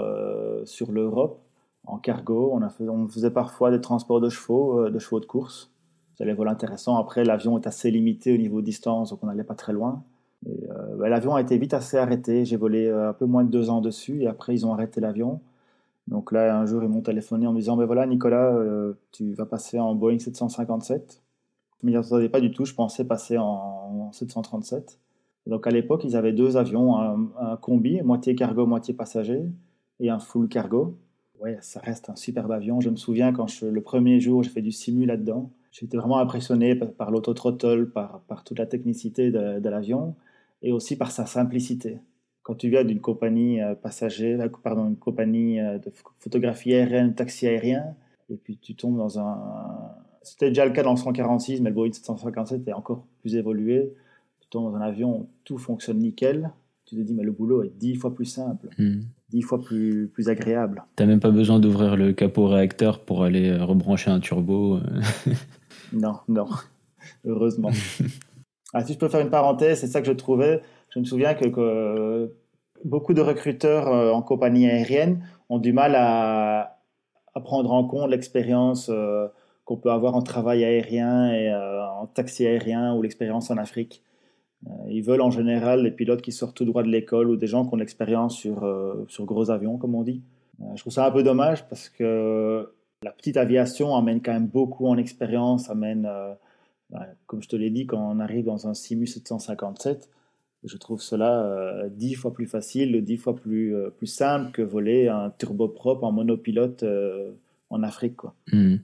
sur l'Europe en cargo. On, a fait, on faisait parfois des transports de chevaux, euh, de chevaux de course. C'était des vols intéressants. Après, l'avion est assez limité au niveau distance, donc on n'allait pas très loin. Euh, bah, l'avion a été vite assez arrêté. J'ai volé euh, un peu moins de deux ans dessus et après, ils ont arrêté l'avion. Donc là, un jour, ils m'ont téléphoné en me disant, ben voilà, Nicolas, tu vas passer en Boeing 757. Je ne m'y attendais pas du tout. Je pensais passer en, 737. donc à l'époque, ils avaient deux avions, un, combi, moitié cargo, moitié passager, et un full cargo ouais, ça reste un superbe avion. Je me souviens quand le premier jour, j'ai fait du simu là-dedans. J'étais vraiment impressionné par, par l'autothrottle, par, par toute la technicité de, l'avion et aussi par sa simplicité. Quand tu viens d'une compagnie euh, passager, pardon, une compagnie euh, de photographie aérienne, taxi aérien, et puis tu tombes dans un. C'était déjà le cas dans le 146, mais le Boeing 757 est encore plus évolué. Tu tombes dans un avion où tout fonctionne nickel. Tu te dis, mais le boulot est dix fois plus simple. Hmm dix fois plus, plus agréable. T'as même pas besoin d'ouvrir le capot réacteur pour aller euh, rebrancher un turbo. Non, non, heureusement. (laughs) ah, si je peux faire une parenthèse, c'est ça que je trouvais. Je me souviens que, beaucoup de recruteurs euh, en compagnie aérienne ont du mal à, prendre en compte l'expérience qu'on peut avoir en travail aérien et en taxi aérien ou l'expérience en Afrique. Euh, ils veulent en général les pilotes qui sortent tout droit de l'école ou des gens qui ont l'expérience sur, euh, sur gros avions, comme on dit. Euh, je trouve ça un peu dommage parce que la petite aviation amène quand même beaucoup en expérience, amène, bah, comme je te l'ai dit, quand on arrive dans un Simu 757, je trouve cela dix fois plus facile, dix fois plus, plus simple que voler un turboprop en monopilote en Afrique. Hmm.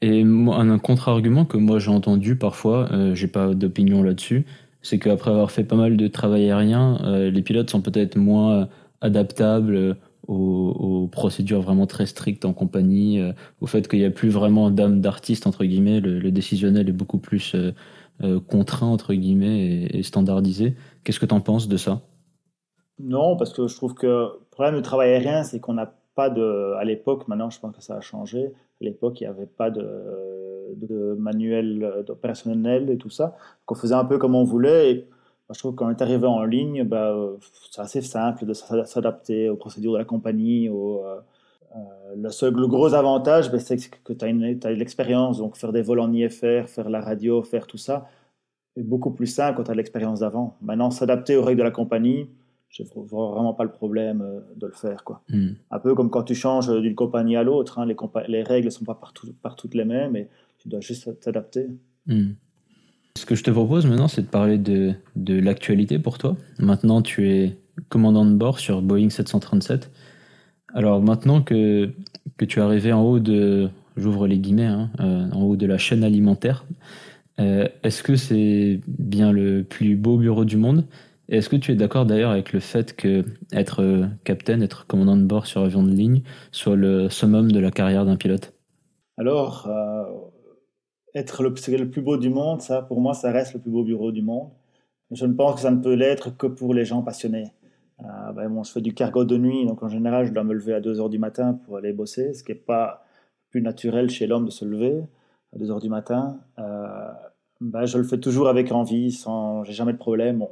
Et un contre-argument que moi j'ai entendu parfois, j'ai pas d'opinion là-dessus, c'est qu'après avoir fait pas mal de travail aérien, euh, les pilotes sont peut-être moins euh, adaptables euh, aux, procédures vraiment très strictes en compagnie, au fait qu'il n'y a plus vraiment d'âme d'artiste, entre guillemets, le, décisionnel est beaucoup plus contraint, entre guillemets, et, standardisé. Qu'est-ce que tu en penses de ça? Non, parce que je trouve que le problème du travail aérien, c'est qu'on n'a pas de... À l'époque, maintenant je pense que ça a changé, à l'époque il n'y avait pas de de manuel euh, opérationnel et tout ça. Qu'on faisait un peu comme on voulait. Et je trouve qu'on est arrivé en ligne, bah, euh, c'est assez simple de s'adapter aux procédures de la compagnie. Au, euh, le, seul, le gros avantage, bah, c'est que tu as, as l'expérience. Donc faire des vols en IFR, faire la radio, faire tout ça est beaucoup plus simple quand tu as l'expérience d'avant. Maintenant, s'adapter aux règles de la compagnie, je vois vraiment pas le problème euh, de le faire. Quoi. Hmm. Un peu comme quand tu changes d'une compagnie à l'autre, hein, les, les, règles ne sont pas partout, partout les mêmes et tu dois juste t'adapter. Hmm. Ce que je te propose maintenant, c'est de parler de, de l'actualité pour toi. Maintenant, tu es commandant de bord sur Boeing 737. Alors maintenant que, tu es arrivé en haut de, j'ouvre les guillemets, hein, euh, en haut de la chaîne alimentaire, euh, est-ce que c'est bien le plus beau bureau du monde? Est-ce que tu es d'accord d'ailleurs avec le fait que être euh, capitaine, être commandant de bord sur avion de ligne soit le summum de la carrière d'un pilote? Alors, être le, le plus beau du monde, ça pour moi, ça reste le plus beau bureau du monde. Je ne pense que ça ne peut l'être que pour les gens passionnés. Euh, ben bon, je fais du cargo de nuit, donc en général, je dois me lever à 2 h du matin pour aller bosser, ce qui n'est pas plus naturel chez l'homme de se lever à 2 h du matin. Euh, ben, je le fais toujours avec envie, sans, j'ai jamais de problème.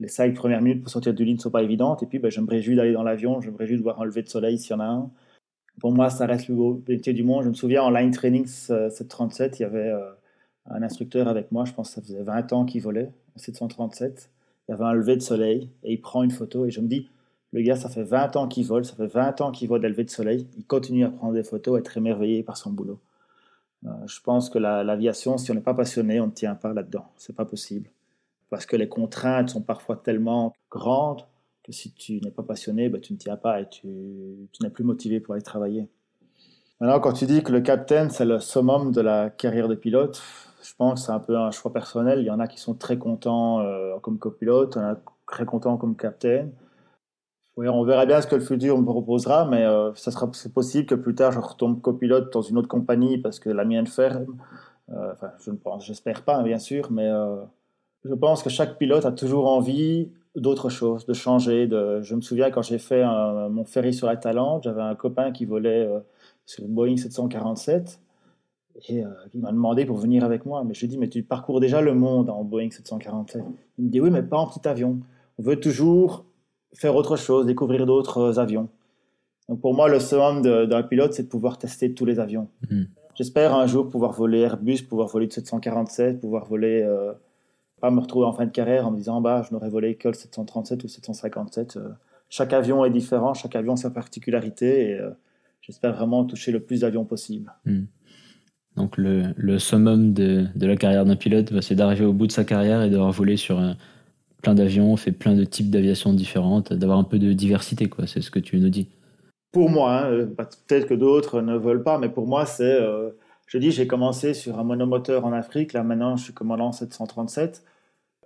Les 5 premières minutes pour sortir du lit ne sont pas évidentes, et puis ben, je me réjouis d'aller dans l'avion, je me réjouis de voir un lever de soleil s'il y en a un. Pour moi, ça reste le beau métier du monde. Je me souviens en line training 737, il y avait euh, un instructeur avec moi, je pense que ça faisait 20 ans qu'il volait, 737 il y avait un lever de soleil et il prend une photo et je me dis, le gars, ça fait 20 ans qu'il vole, ça fait 20 ans qu'il voit des levées de soleil, il continue à prendre des photos, à être émerveillé par son boulot. Euh, je pense que l'aviation, si on n'est pas passionné, on ne tient pas là-dedans. C'est pas possible. Parce que les contraintes sont parfois tellement grandes que si tu n'es pas passionné, ben, tu ne tiens pas et tu, tu n'es plus motivé pour aller travailler. Maintenant, quand tu dis que le capitaine, c'est le summum de la carrière de pilote, je pense que c'est un peu un choix personnel. Il y en a qui sont très contents euh, comme copilote, il y en a très contents comme capitaine. on verra bien ce que le futur me proposera, mais euh, ça sera, c'est possible que plus tard je retombe copilote dans une autre compagnie parce que la mienne ferme. Euh, enfin, je ne pense, j'espère pas, bien sûr, mais je pense que chaque pilote a toujours envie d'autre chose, de changer. Je me souviens quand j'ai fait mon ferry sur la Talente, j'avais un copain qui volait sur une Boeing 747 et euh, il m'a demandé pour venir avec moi. Mais je lui ai dit, mais tu parcours déjà le monde en Boeing 747. Il me dit, oui, mais pas en petit avion. On veut toujours faire autre chose, découvrir d'autres euh, avions. Donc pour moi, le summum d'un pilote, c'est de pouvoir tester tous les avions. Hmm. J'espère un jour pouvoir voler Airbus, pouvoir voler de 747, pouvoir voler, euh, pas me retrouver en fin de carrière en me disant, bah, je n'aurais volé que le 737 ou 757. chaque avion est différent, chaque avion a sa particularité et j'espère vraiment toucher le plus d'avions possible. Hmm. Donc le, summum de, la carrière d'un pilote, bah, c'est d'arriver au bout de sa carrière et d'avoir volé sur un, plein d'avions, fait plein de types d'aviation différentes, d'avoir un peu de diversité, quoi. C'est ce que tu nous dis. Pour moi, hein, euh, peut-être que d'autres ne veulent pas, mais pour moi, c'est. Euh, je dis, j'ai commencé sur un monomoteur en Afrique. Là, maintenant, je suis commandant 737.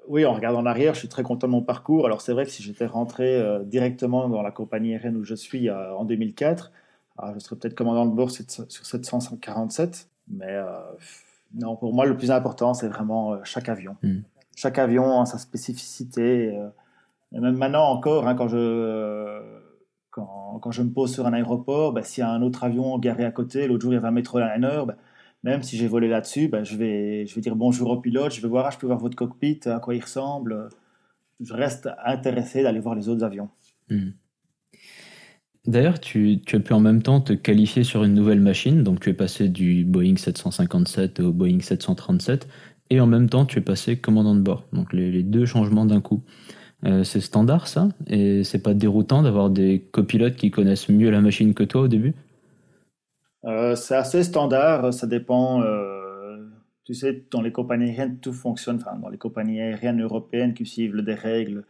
Oui, en regardant en arrière, je suis très content de mon parcours. Alors, c'est vrai que si j'étais rentré euh, directement dans la compagnie aérienne où je suis en 2004, ah, je serais peut-être commandant de bord sur 747. Mais euh, non, pour moi, le plus important, c'est vraiment euh, chaque avion. Hmm. Chaque avion a sa spécificité. Euh, et même maintenant encore, hein, quand, je, quand, quand, je me pose sur un aéroport, ben, s'il y a un autre avion garé à côté, l'autre jour il y avait un Metroliner, ben, même si j'ai volé là-dessus, ben, je, vais, je vais dire bonjour au pilote, je vais voir, ah, je peux voir votre cockpit, à quoi il ressemble. Je reste intéressé d'aller voir les autres avions. Hmm. D'ailleurs, tu, as pu en même temps te qualifier sur une nouvelle machine, donc tu es passé du Boeing 757 au Boeing 737, et en même temps tu es passé commandant de bord, donc les, deux changements d'un coup. Euh, c'est standard ça. Et c'est pas déroutant d'avoir des copilotes qui connaissent mieux la machine que toi au début? Euh, C'est assez standard, ça dépend. Euh, tu sais, dans les compagnies aériennes, tout fonctionne, enfin, dans les compagnies aériennes européennes qui suivent des règles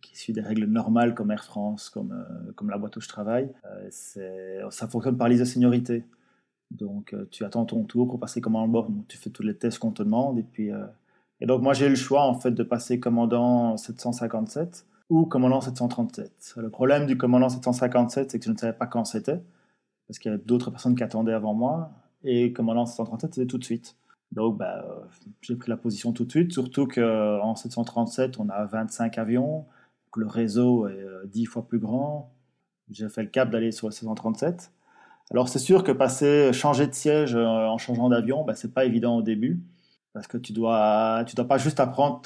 qui suit des règles normales comme Air France, comme, euh, comme la boîte où je travaille, euh, ça fonctionne par liste de seniorité. Donc, euh, tu attends ton tour pour passer commandant bord. tu fais tous les tests qu'on te demande. Et, puis, et donc, moi, j'ai le choix en fait de passer commandant 757 ou commandant 737. Le problème du commandant 757, c'est que je ne savais pas quand c'était, parce qu'il y avait d'autres personnes qui attendaient avant moi. Et commandant 737, c'était tout de suite. Donc, bah, j'ai pris la position tout de suite, surtout qu'en 737, on a 25 avions le réseau est euh, dix fois plus grand. J'ai fait le cap d'aller sur le 737. Alors c'est sûr que passer, changer de siège euh, en changeant d'avion, bah, c'est pas évident au début. Parce que tu dois, tu dois pas juste apprendre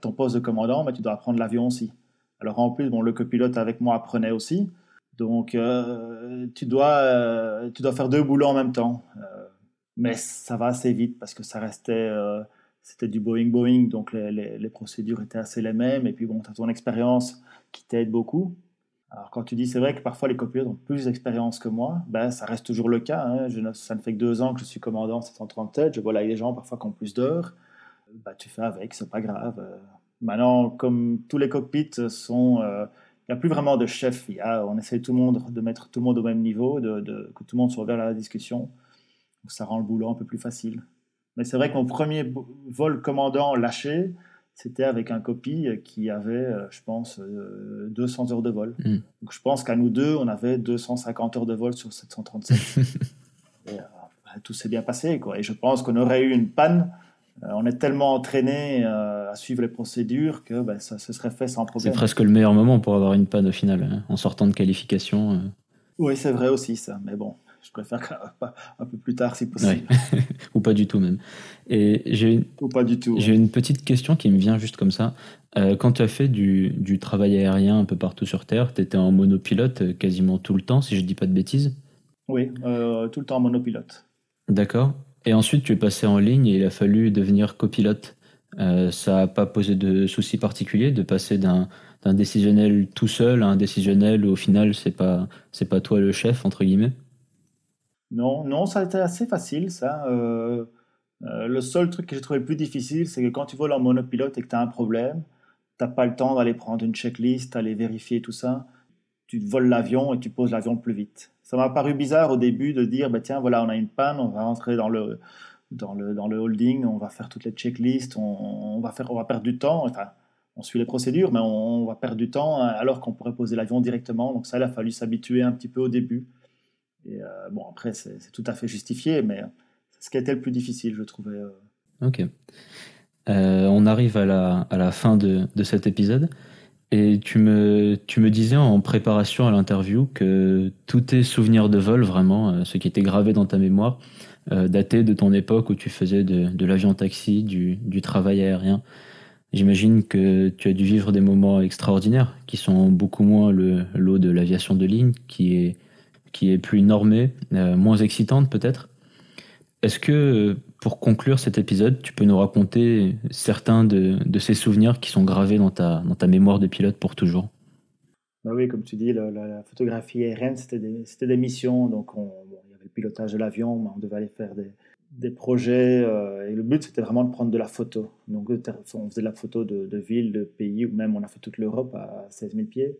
ton poste de commandant, mais tu dois apprendre l'avion aussi. Alors en plus, bon, le copilote avec moi apprenait aussi. Donc euh, tu, dois, tu dois faire deux boulots en même temps. mais ça va assez vite parce que ça restait c'était du Boeing-Boeing, donc les, procédures étaient assez les mêmes. Et puis bon, tu as ton expérience qui t'aide beaucoup. Alors quand tu dis, c'est vrai que parfois les copilotes ont plus d'expérience que moi, ben, ça reste toujours le cas. Hein. Ça ne fait que deux ans que je suis commandant 737. Je vois là des gens parfois qui ont plus d'heures. Ben, tu fais avec, c'est pas grave. Maintenant, comme tous les cockpits sont... Euh, il n'y a plus vraiment de chef. On essaie tout le monde de mettre tout le monde au même niveau, de, que tout le monde soit ouvert à la discussion. Ça rend le boulot un peu plus facile. Mais c'est vrai que mon premier vol commandant lâché, c'était avec un copie qui avait, euh, je pense, 200 euh, heures de vol. Hmm. Donc je pense qu'à nous deux, on avait 250 heures de vol sur 737. (laughs) et, euh, bah, tout s'est bien passé. Quoi. Et je pense qu'on aurait eu une panne. on est tellement entraîné à suivre les procédures que bah, ça se serait fait sans problème. C'est presque le meilleur moment pour avoir une panne au final, hein, en sortant de qualification. Oui, c'est vrai aussi ça. Mais bon, je préfère un peu plus tard si possible. (laughs) Ou pas du tout même. Et j'ai Ou pas du tout. J'ai une petite question qui me vient juste comme ça. Euh, quand tu as fait du, du, travail aérien un peu partout sur Terre, tu étais en monopilote euh, quasiment tout le temps, si je dis pas de bêtises Oui, euh, tout le temps en monopilote. D'accord. Et ensuite, tu es passé en ligne et il a fallu devenir copilote. ça n'a pas posé de soucis particuliers de passer d'un décisionnel tout seul à un décisionnel où au final, c'est pas, pas toi le chef, entre guillemets? Non, non, ça a été assez facile, ça. Euh, euh, le seul truc que j'ai trouvé le plus difficile, c'est que quand tu voles en monopilote et que tu as un problème, tu n'as pas le temps d'aller prendre une checklist, d'aller vérifier tout ça. Tu voles l'avion et tu poses l'avion plus vite. Ça m'a paru bizarre au début de dire, bah, tiens, voilà, on a une panne, on va rentrer dans le, dans le, dans le holding, on va faire toutes les checklists, on, va, faire, on va perdre du temps. On suit les procédures, mais on, on va perdre du temps alors qu'on pourrait poser l'avion directement. Donc ça, il a fallu s'habituer un petit peu au début. Et euh, bon, après, c'est tout à fait justifié, mais ce qui a été le plus difficile, je trouvais. Euh. Ok. Euh, on arrive à la, à la fin de, de, cet épisode. Et tu me, tu me disais en préparation à l'interview que tous tes souvenirs de vol, vraiment, ce qui était gravé dans ta mémoire, euh, dataient de ton époque où tu faisais de, de l'avion taxi, du, du travail aérien. J'imagine que tu as dû vivre des moments extraordinaires qui sont beaucoup moins le lot de l'aviation de ligne, qui est qui est plus normée, euh, moins excitante peut-être. Est-ce que, pour conclure cet épisode, tu peux nous raconter certains de, ces souvenirs qui sont gravés dans ta, dans ta mémoire de pilote pour toujours? Bah Oui, comme tu dis, la, photographie aérienne, c'était des, des, missions. Donc, on, il y avait le pilotage de l'avion, mais on devait aller faire des, des projets. Euh, et le but, c'était vraiment de prendre de la photo. Donc, on faisait de la photo de, de villes, de pays, ou même on a fait toute l'Europe à 16 000 pieds.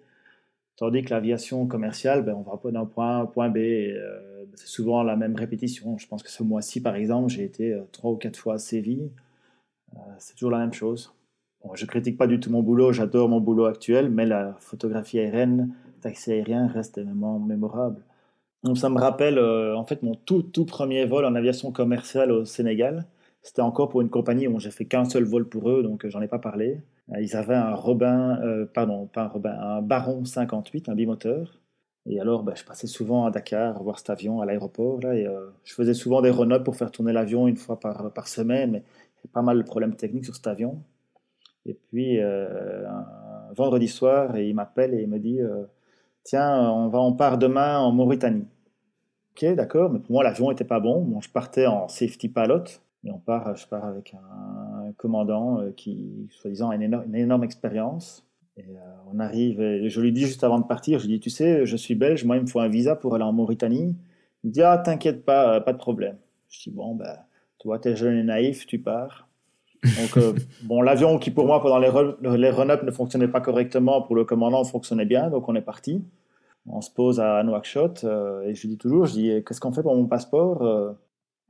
Tandis que l'aviation commerciale, ben, on va d'un point A à un point B. Euh, c'est souvent la même répétition. Je pense que ce mois-ci, par exemple, j'ai été euh, trois ou quatre fois à Séville. Euh, c'est toujours la même chose. Bon, je critique pas du tout mon boulot, j'adore mon boulot actuel, mais la photographie aérienne, taxi aérien reste évidemment mémorable. Donc ça me rappelle en fait mon tout, tout premier vol en aviation commerciale au Sénégal. C'était encore pour une compagnie où j'ai fait qu'un seul vol pour eux, donc j'en ai pas parlé. Euh, ils avaient un Robin, euh, pardon, pas un Robin, un Baron 58, un bimoteur. Et alors, ben, je passais souvent à Dakar voir cet avion à l'aéroport. Euh, je faisais souvent des run pour faire tourner l'avion une fois par, semaine, mais il y a pas mal de problèmes techniques sur cet avion. Et puis, vendredi soir, il m'appelle et il me dit Tiens, on, va, on part demain en Mauritanie. Ok, d'accord, mais pour moi, l'avion n'était pas bon. bon. Je partais en safety pilot, et on part, je pars avec un commandant euh, qui, soi-disant, a une énorme, expérience. Et euh, on arrive, et je lui dis juste avant de partir, je lui dis, tu sais, je suis belge, moi il me faut un visa pour aller en Mauritanie. Il me dit, ah, t'inquiète pas, euh, pas de problème. Je dis, bon, ben, toi, t'es jeune et naïf, tu pars. Donc, (laughs) bon, l'avion qui pour moi, pendant les, les run-up ne fonctionnait pas correctement, pour le commandant, fonctionnait bien, donc on est parti. On se pose à Nouakchott, et je lui dis toujours, je dis, qu'est-ce qu'on fait pour mon passeport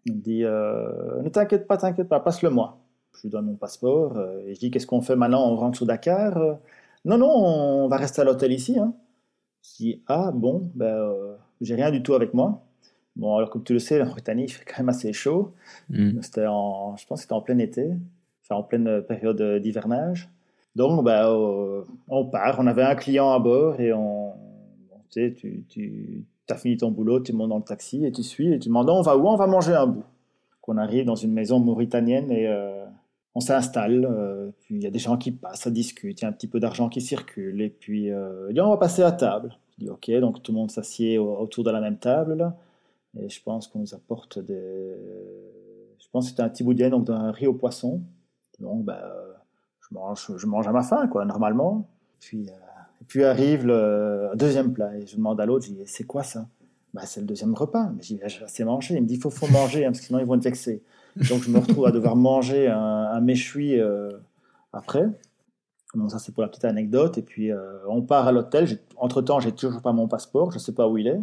il me dit Ne t'inquiète pas, t'inquiète pas, passe-le-moi. Je lui donne mon passeport euh, et je dis Qu'est-ce qu'on fait maintenant? On rentre sur Dakar? Euh, Non, non, on va rester à l'hôtel ici. Hein. Je dis Ah bon, ben, j'ai rien du tout avec moi. Bon, alors comme tu le sais, la Mauritanie, il fait quand même assez chaud. Mm. C'était en, je pense que c'était en plein été, enfin en pleine période d'hivernage. Donc, ben, on part. On avait un client à bord et on, tu tu, tu tu as fini ton boulot, tu montes dans le taxi et tu suis et tu demandes on va où? On va manger un bout. Qu'on arrive dans une maison mauritanienne et euh, on s'installe. Euh, il y a des gens qui passent, ça discute, il y a un petit peu d'argent qui circule et puis euh, on va passer à table. Je dis ok, donc tout le monde s'assied autour de la même table là. Et je pense qu'on nous apporte des. Je pense que c'était un petit boudin, donc d'un riz au poisson. Donc, ben, je, mange, je mange à ma faim, quoi, normalement. Puis, euh, puis arrive le deuxième plat. Et je demande à l'autre, c'est quoi ça? Bah, C'est le deuxième repas. Mais j'ai assez mangé. Il me dit, il faut, faut manger, hein, parce que sinon ils vont être vexés. Donc je me retrouve à devoir manger un, un méchoui euh, après. Bon, ça c'est pour la petite anecdote. Et puis euh, on part à l'hôtel. Entre-temps, j'ai toujours pas mon passeport. Je ne sais pas où il est.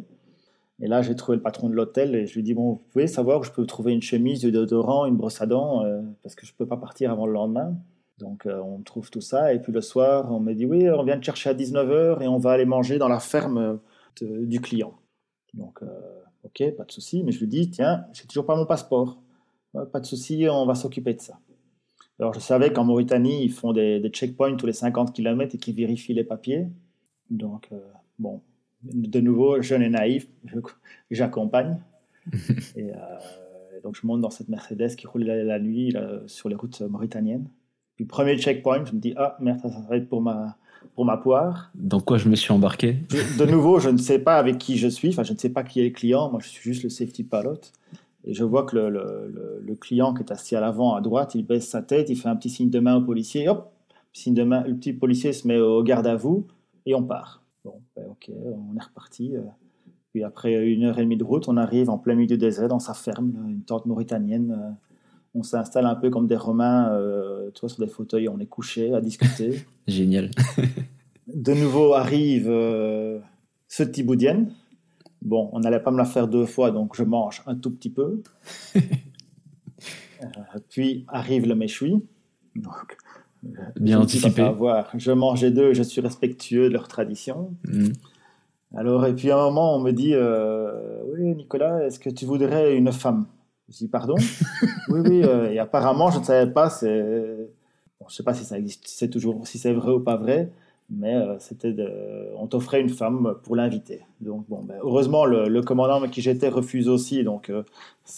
Et là, j'ai trouvé le patron de l'hôtel et je lui dis, bon, vous pouvez savoir où je peux trouver une chemise, du déodorant, une brosse à dents, euh, parce que je ne peux pas partir avant le lendemain. Donc on trouve tout ça. Et puis le soir, on me dit, oui, on vient te chercher à 19h et on va aller manger dans la ferme du client. Donc, ok, pas de souci. Mais je lui dis, tiens, j'ai toujours pas mon passeport. Ouais, pas de souci, on va s'occuper de ça. Alors je savais qu'en Mauritanie, ils font des, des checkpoints tous les 50 km et qu'ils vérifient les papiers. Donc, euh, bon, de nouveau, jeune et naïf, (laughs) j'accompagne. (laughs) et euh, donc je monte dans cette Mercedes qui roule la, la nuit là, sur les routes mauritaniennes. Puis premier checkpoint, je me dis, ah merde, ça, ça va être pour ma, pour ma poire. Dans quoi je me suis embarqué? De nouveau, je ne sais pas avec qui je suis, enfin je ne sais pas qui est le client, moi je suis juste le safety pilot. Et je vois que le, le- client qui est assis à l'avant à droite, il baisse sa tête, il fait un petit signe de main au policier, hop, signe de main, le petit policier se met au garde à vous et on part. Bon, ben, ok, on est reparti. euh. Puis après une heure et demie de route, on arrive en plein milieu du désert dans sa ferme, une tente mauritanienne. euh. On s'installe un peu comme des Romains, euh, tu vois, sur des fauteuils, on est couché à discuter. (laughs) Génial. De nouveau arrive euh, ce petit boudienne. Bon, on n'allait pas me la faire deux fois, donc je mange un tout petit peu. (laughs) Euh, puis arrive le méchoui. Donc, euh, Bien anticipé. Je mange les deux, je suis respectueux de leur tradition. Mm. Alors, et puis à un moment, on me dit euh, Oui, Nicolas, est-ce que tu voudrais une femme? Je dis Pardon? (laughs) Oui, oui. euh, et apparemment, je ne savais pas. C'est... Bon, je ne sais pas si ça existe, si c'est toujours, si c'est vrai ou pas vrai, mais euh, c'était on t'offrait une femme pour l'inviter. Donc, bon, ben, heureusement, le, le commandant avec qui j'étais refuse aussi. Donc, euh,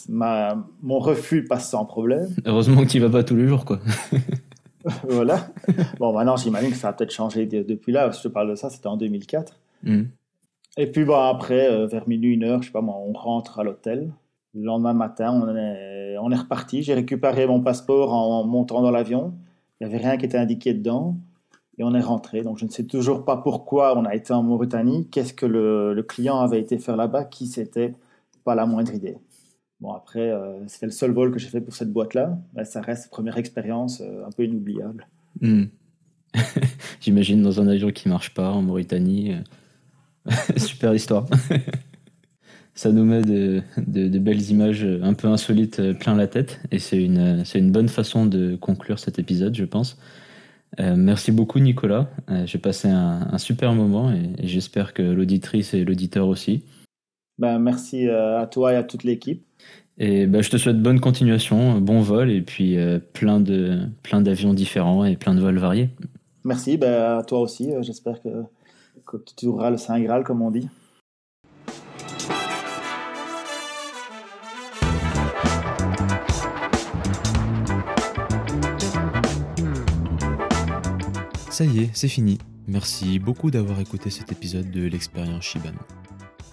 ma... mon refus passe sans problème. (laughs) Heureusement que tu vas pas tous les jours, quoi. (laughs) voilà. Bon, maintenant, j'imagine que ça a peut-être changé de- depuis là. Je te parle de ça, c'était en 2004. Mm. Et puis bon, après, euh, vers minuit, une heure, je sais pas moi, on rentre à l'hôtel. Le lendemain matin, on est, on est reparti. J'ai récupéré mon passeport en montant dans l'avion. Il n'y avait rien qui était indiqué dedans. Et on est rentré. Donc je ne sais toujours pas pourquoi on a été en Mauritanie. Qu'est-ce que le, client avait été faire là-bas Qui c'était Pas la moindre idée. Bon, après, euh, c'était le seul vol que j'ai fait pour cette boîte-là. Mais ça reste première expérience euh, un peu inoubliable. Mm. (laughs) J'imagine dans un avion qui marche pas en Mauritanie. euh, (laughs) Super histoire. (laughs) Ça nous met de, belles images un peu insolites euh, plein la tête et c'est une bonne façon de conclure cet épisode, je pense. Euh, merci beaucoup Nicolas. Euh, J'ai passé un, un super moment et, et j'espère que l'auditrice et l'auditeur aussi. Ben, merci euh, à toi et à toute l'équipe. Et ben, je te souhaite bonne continuation, bon vol et puis euh, plein de plein d'avions différents et plein de vols variés. Merci, ben, à toi aussi. J'espère que, que tu trouveras le Saint Graal, comme on dit. Ça y est, c'est fini. Merci beaucoup d'avoir écouté cet épisode de l'expérience Shiban.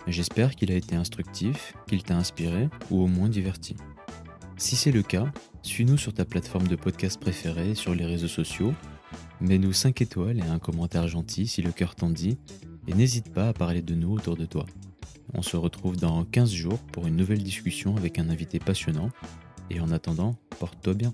J'espère qu'il a été instructif, qu'il t'a inspiré ou au moins diverti. Si c'est le cas, suis-nous sur ta plateforme de podcast préférée sur les réseaux sociaux, mets-nous 5 étoiles et un commentaire gentil si le cœur t'en dit, et n'hésite pas à parler de nous autour de toi. On se retrouve dans 15 jours pour une nouvelle discussion avec un invité passionnant, et en attendant, porte-toi bien.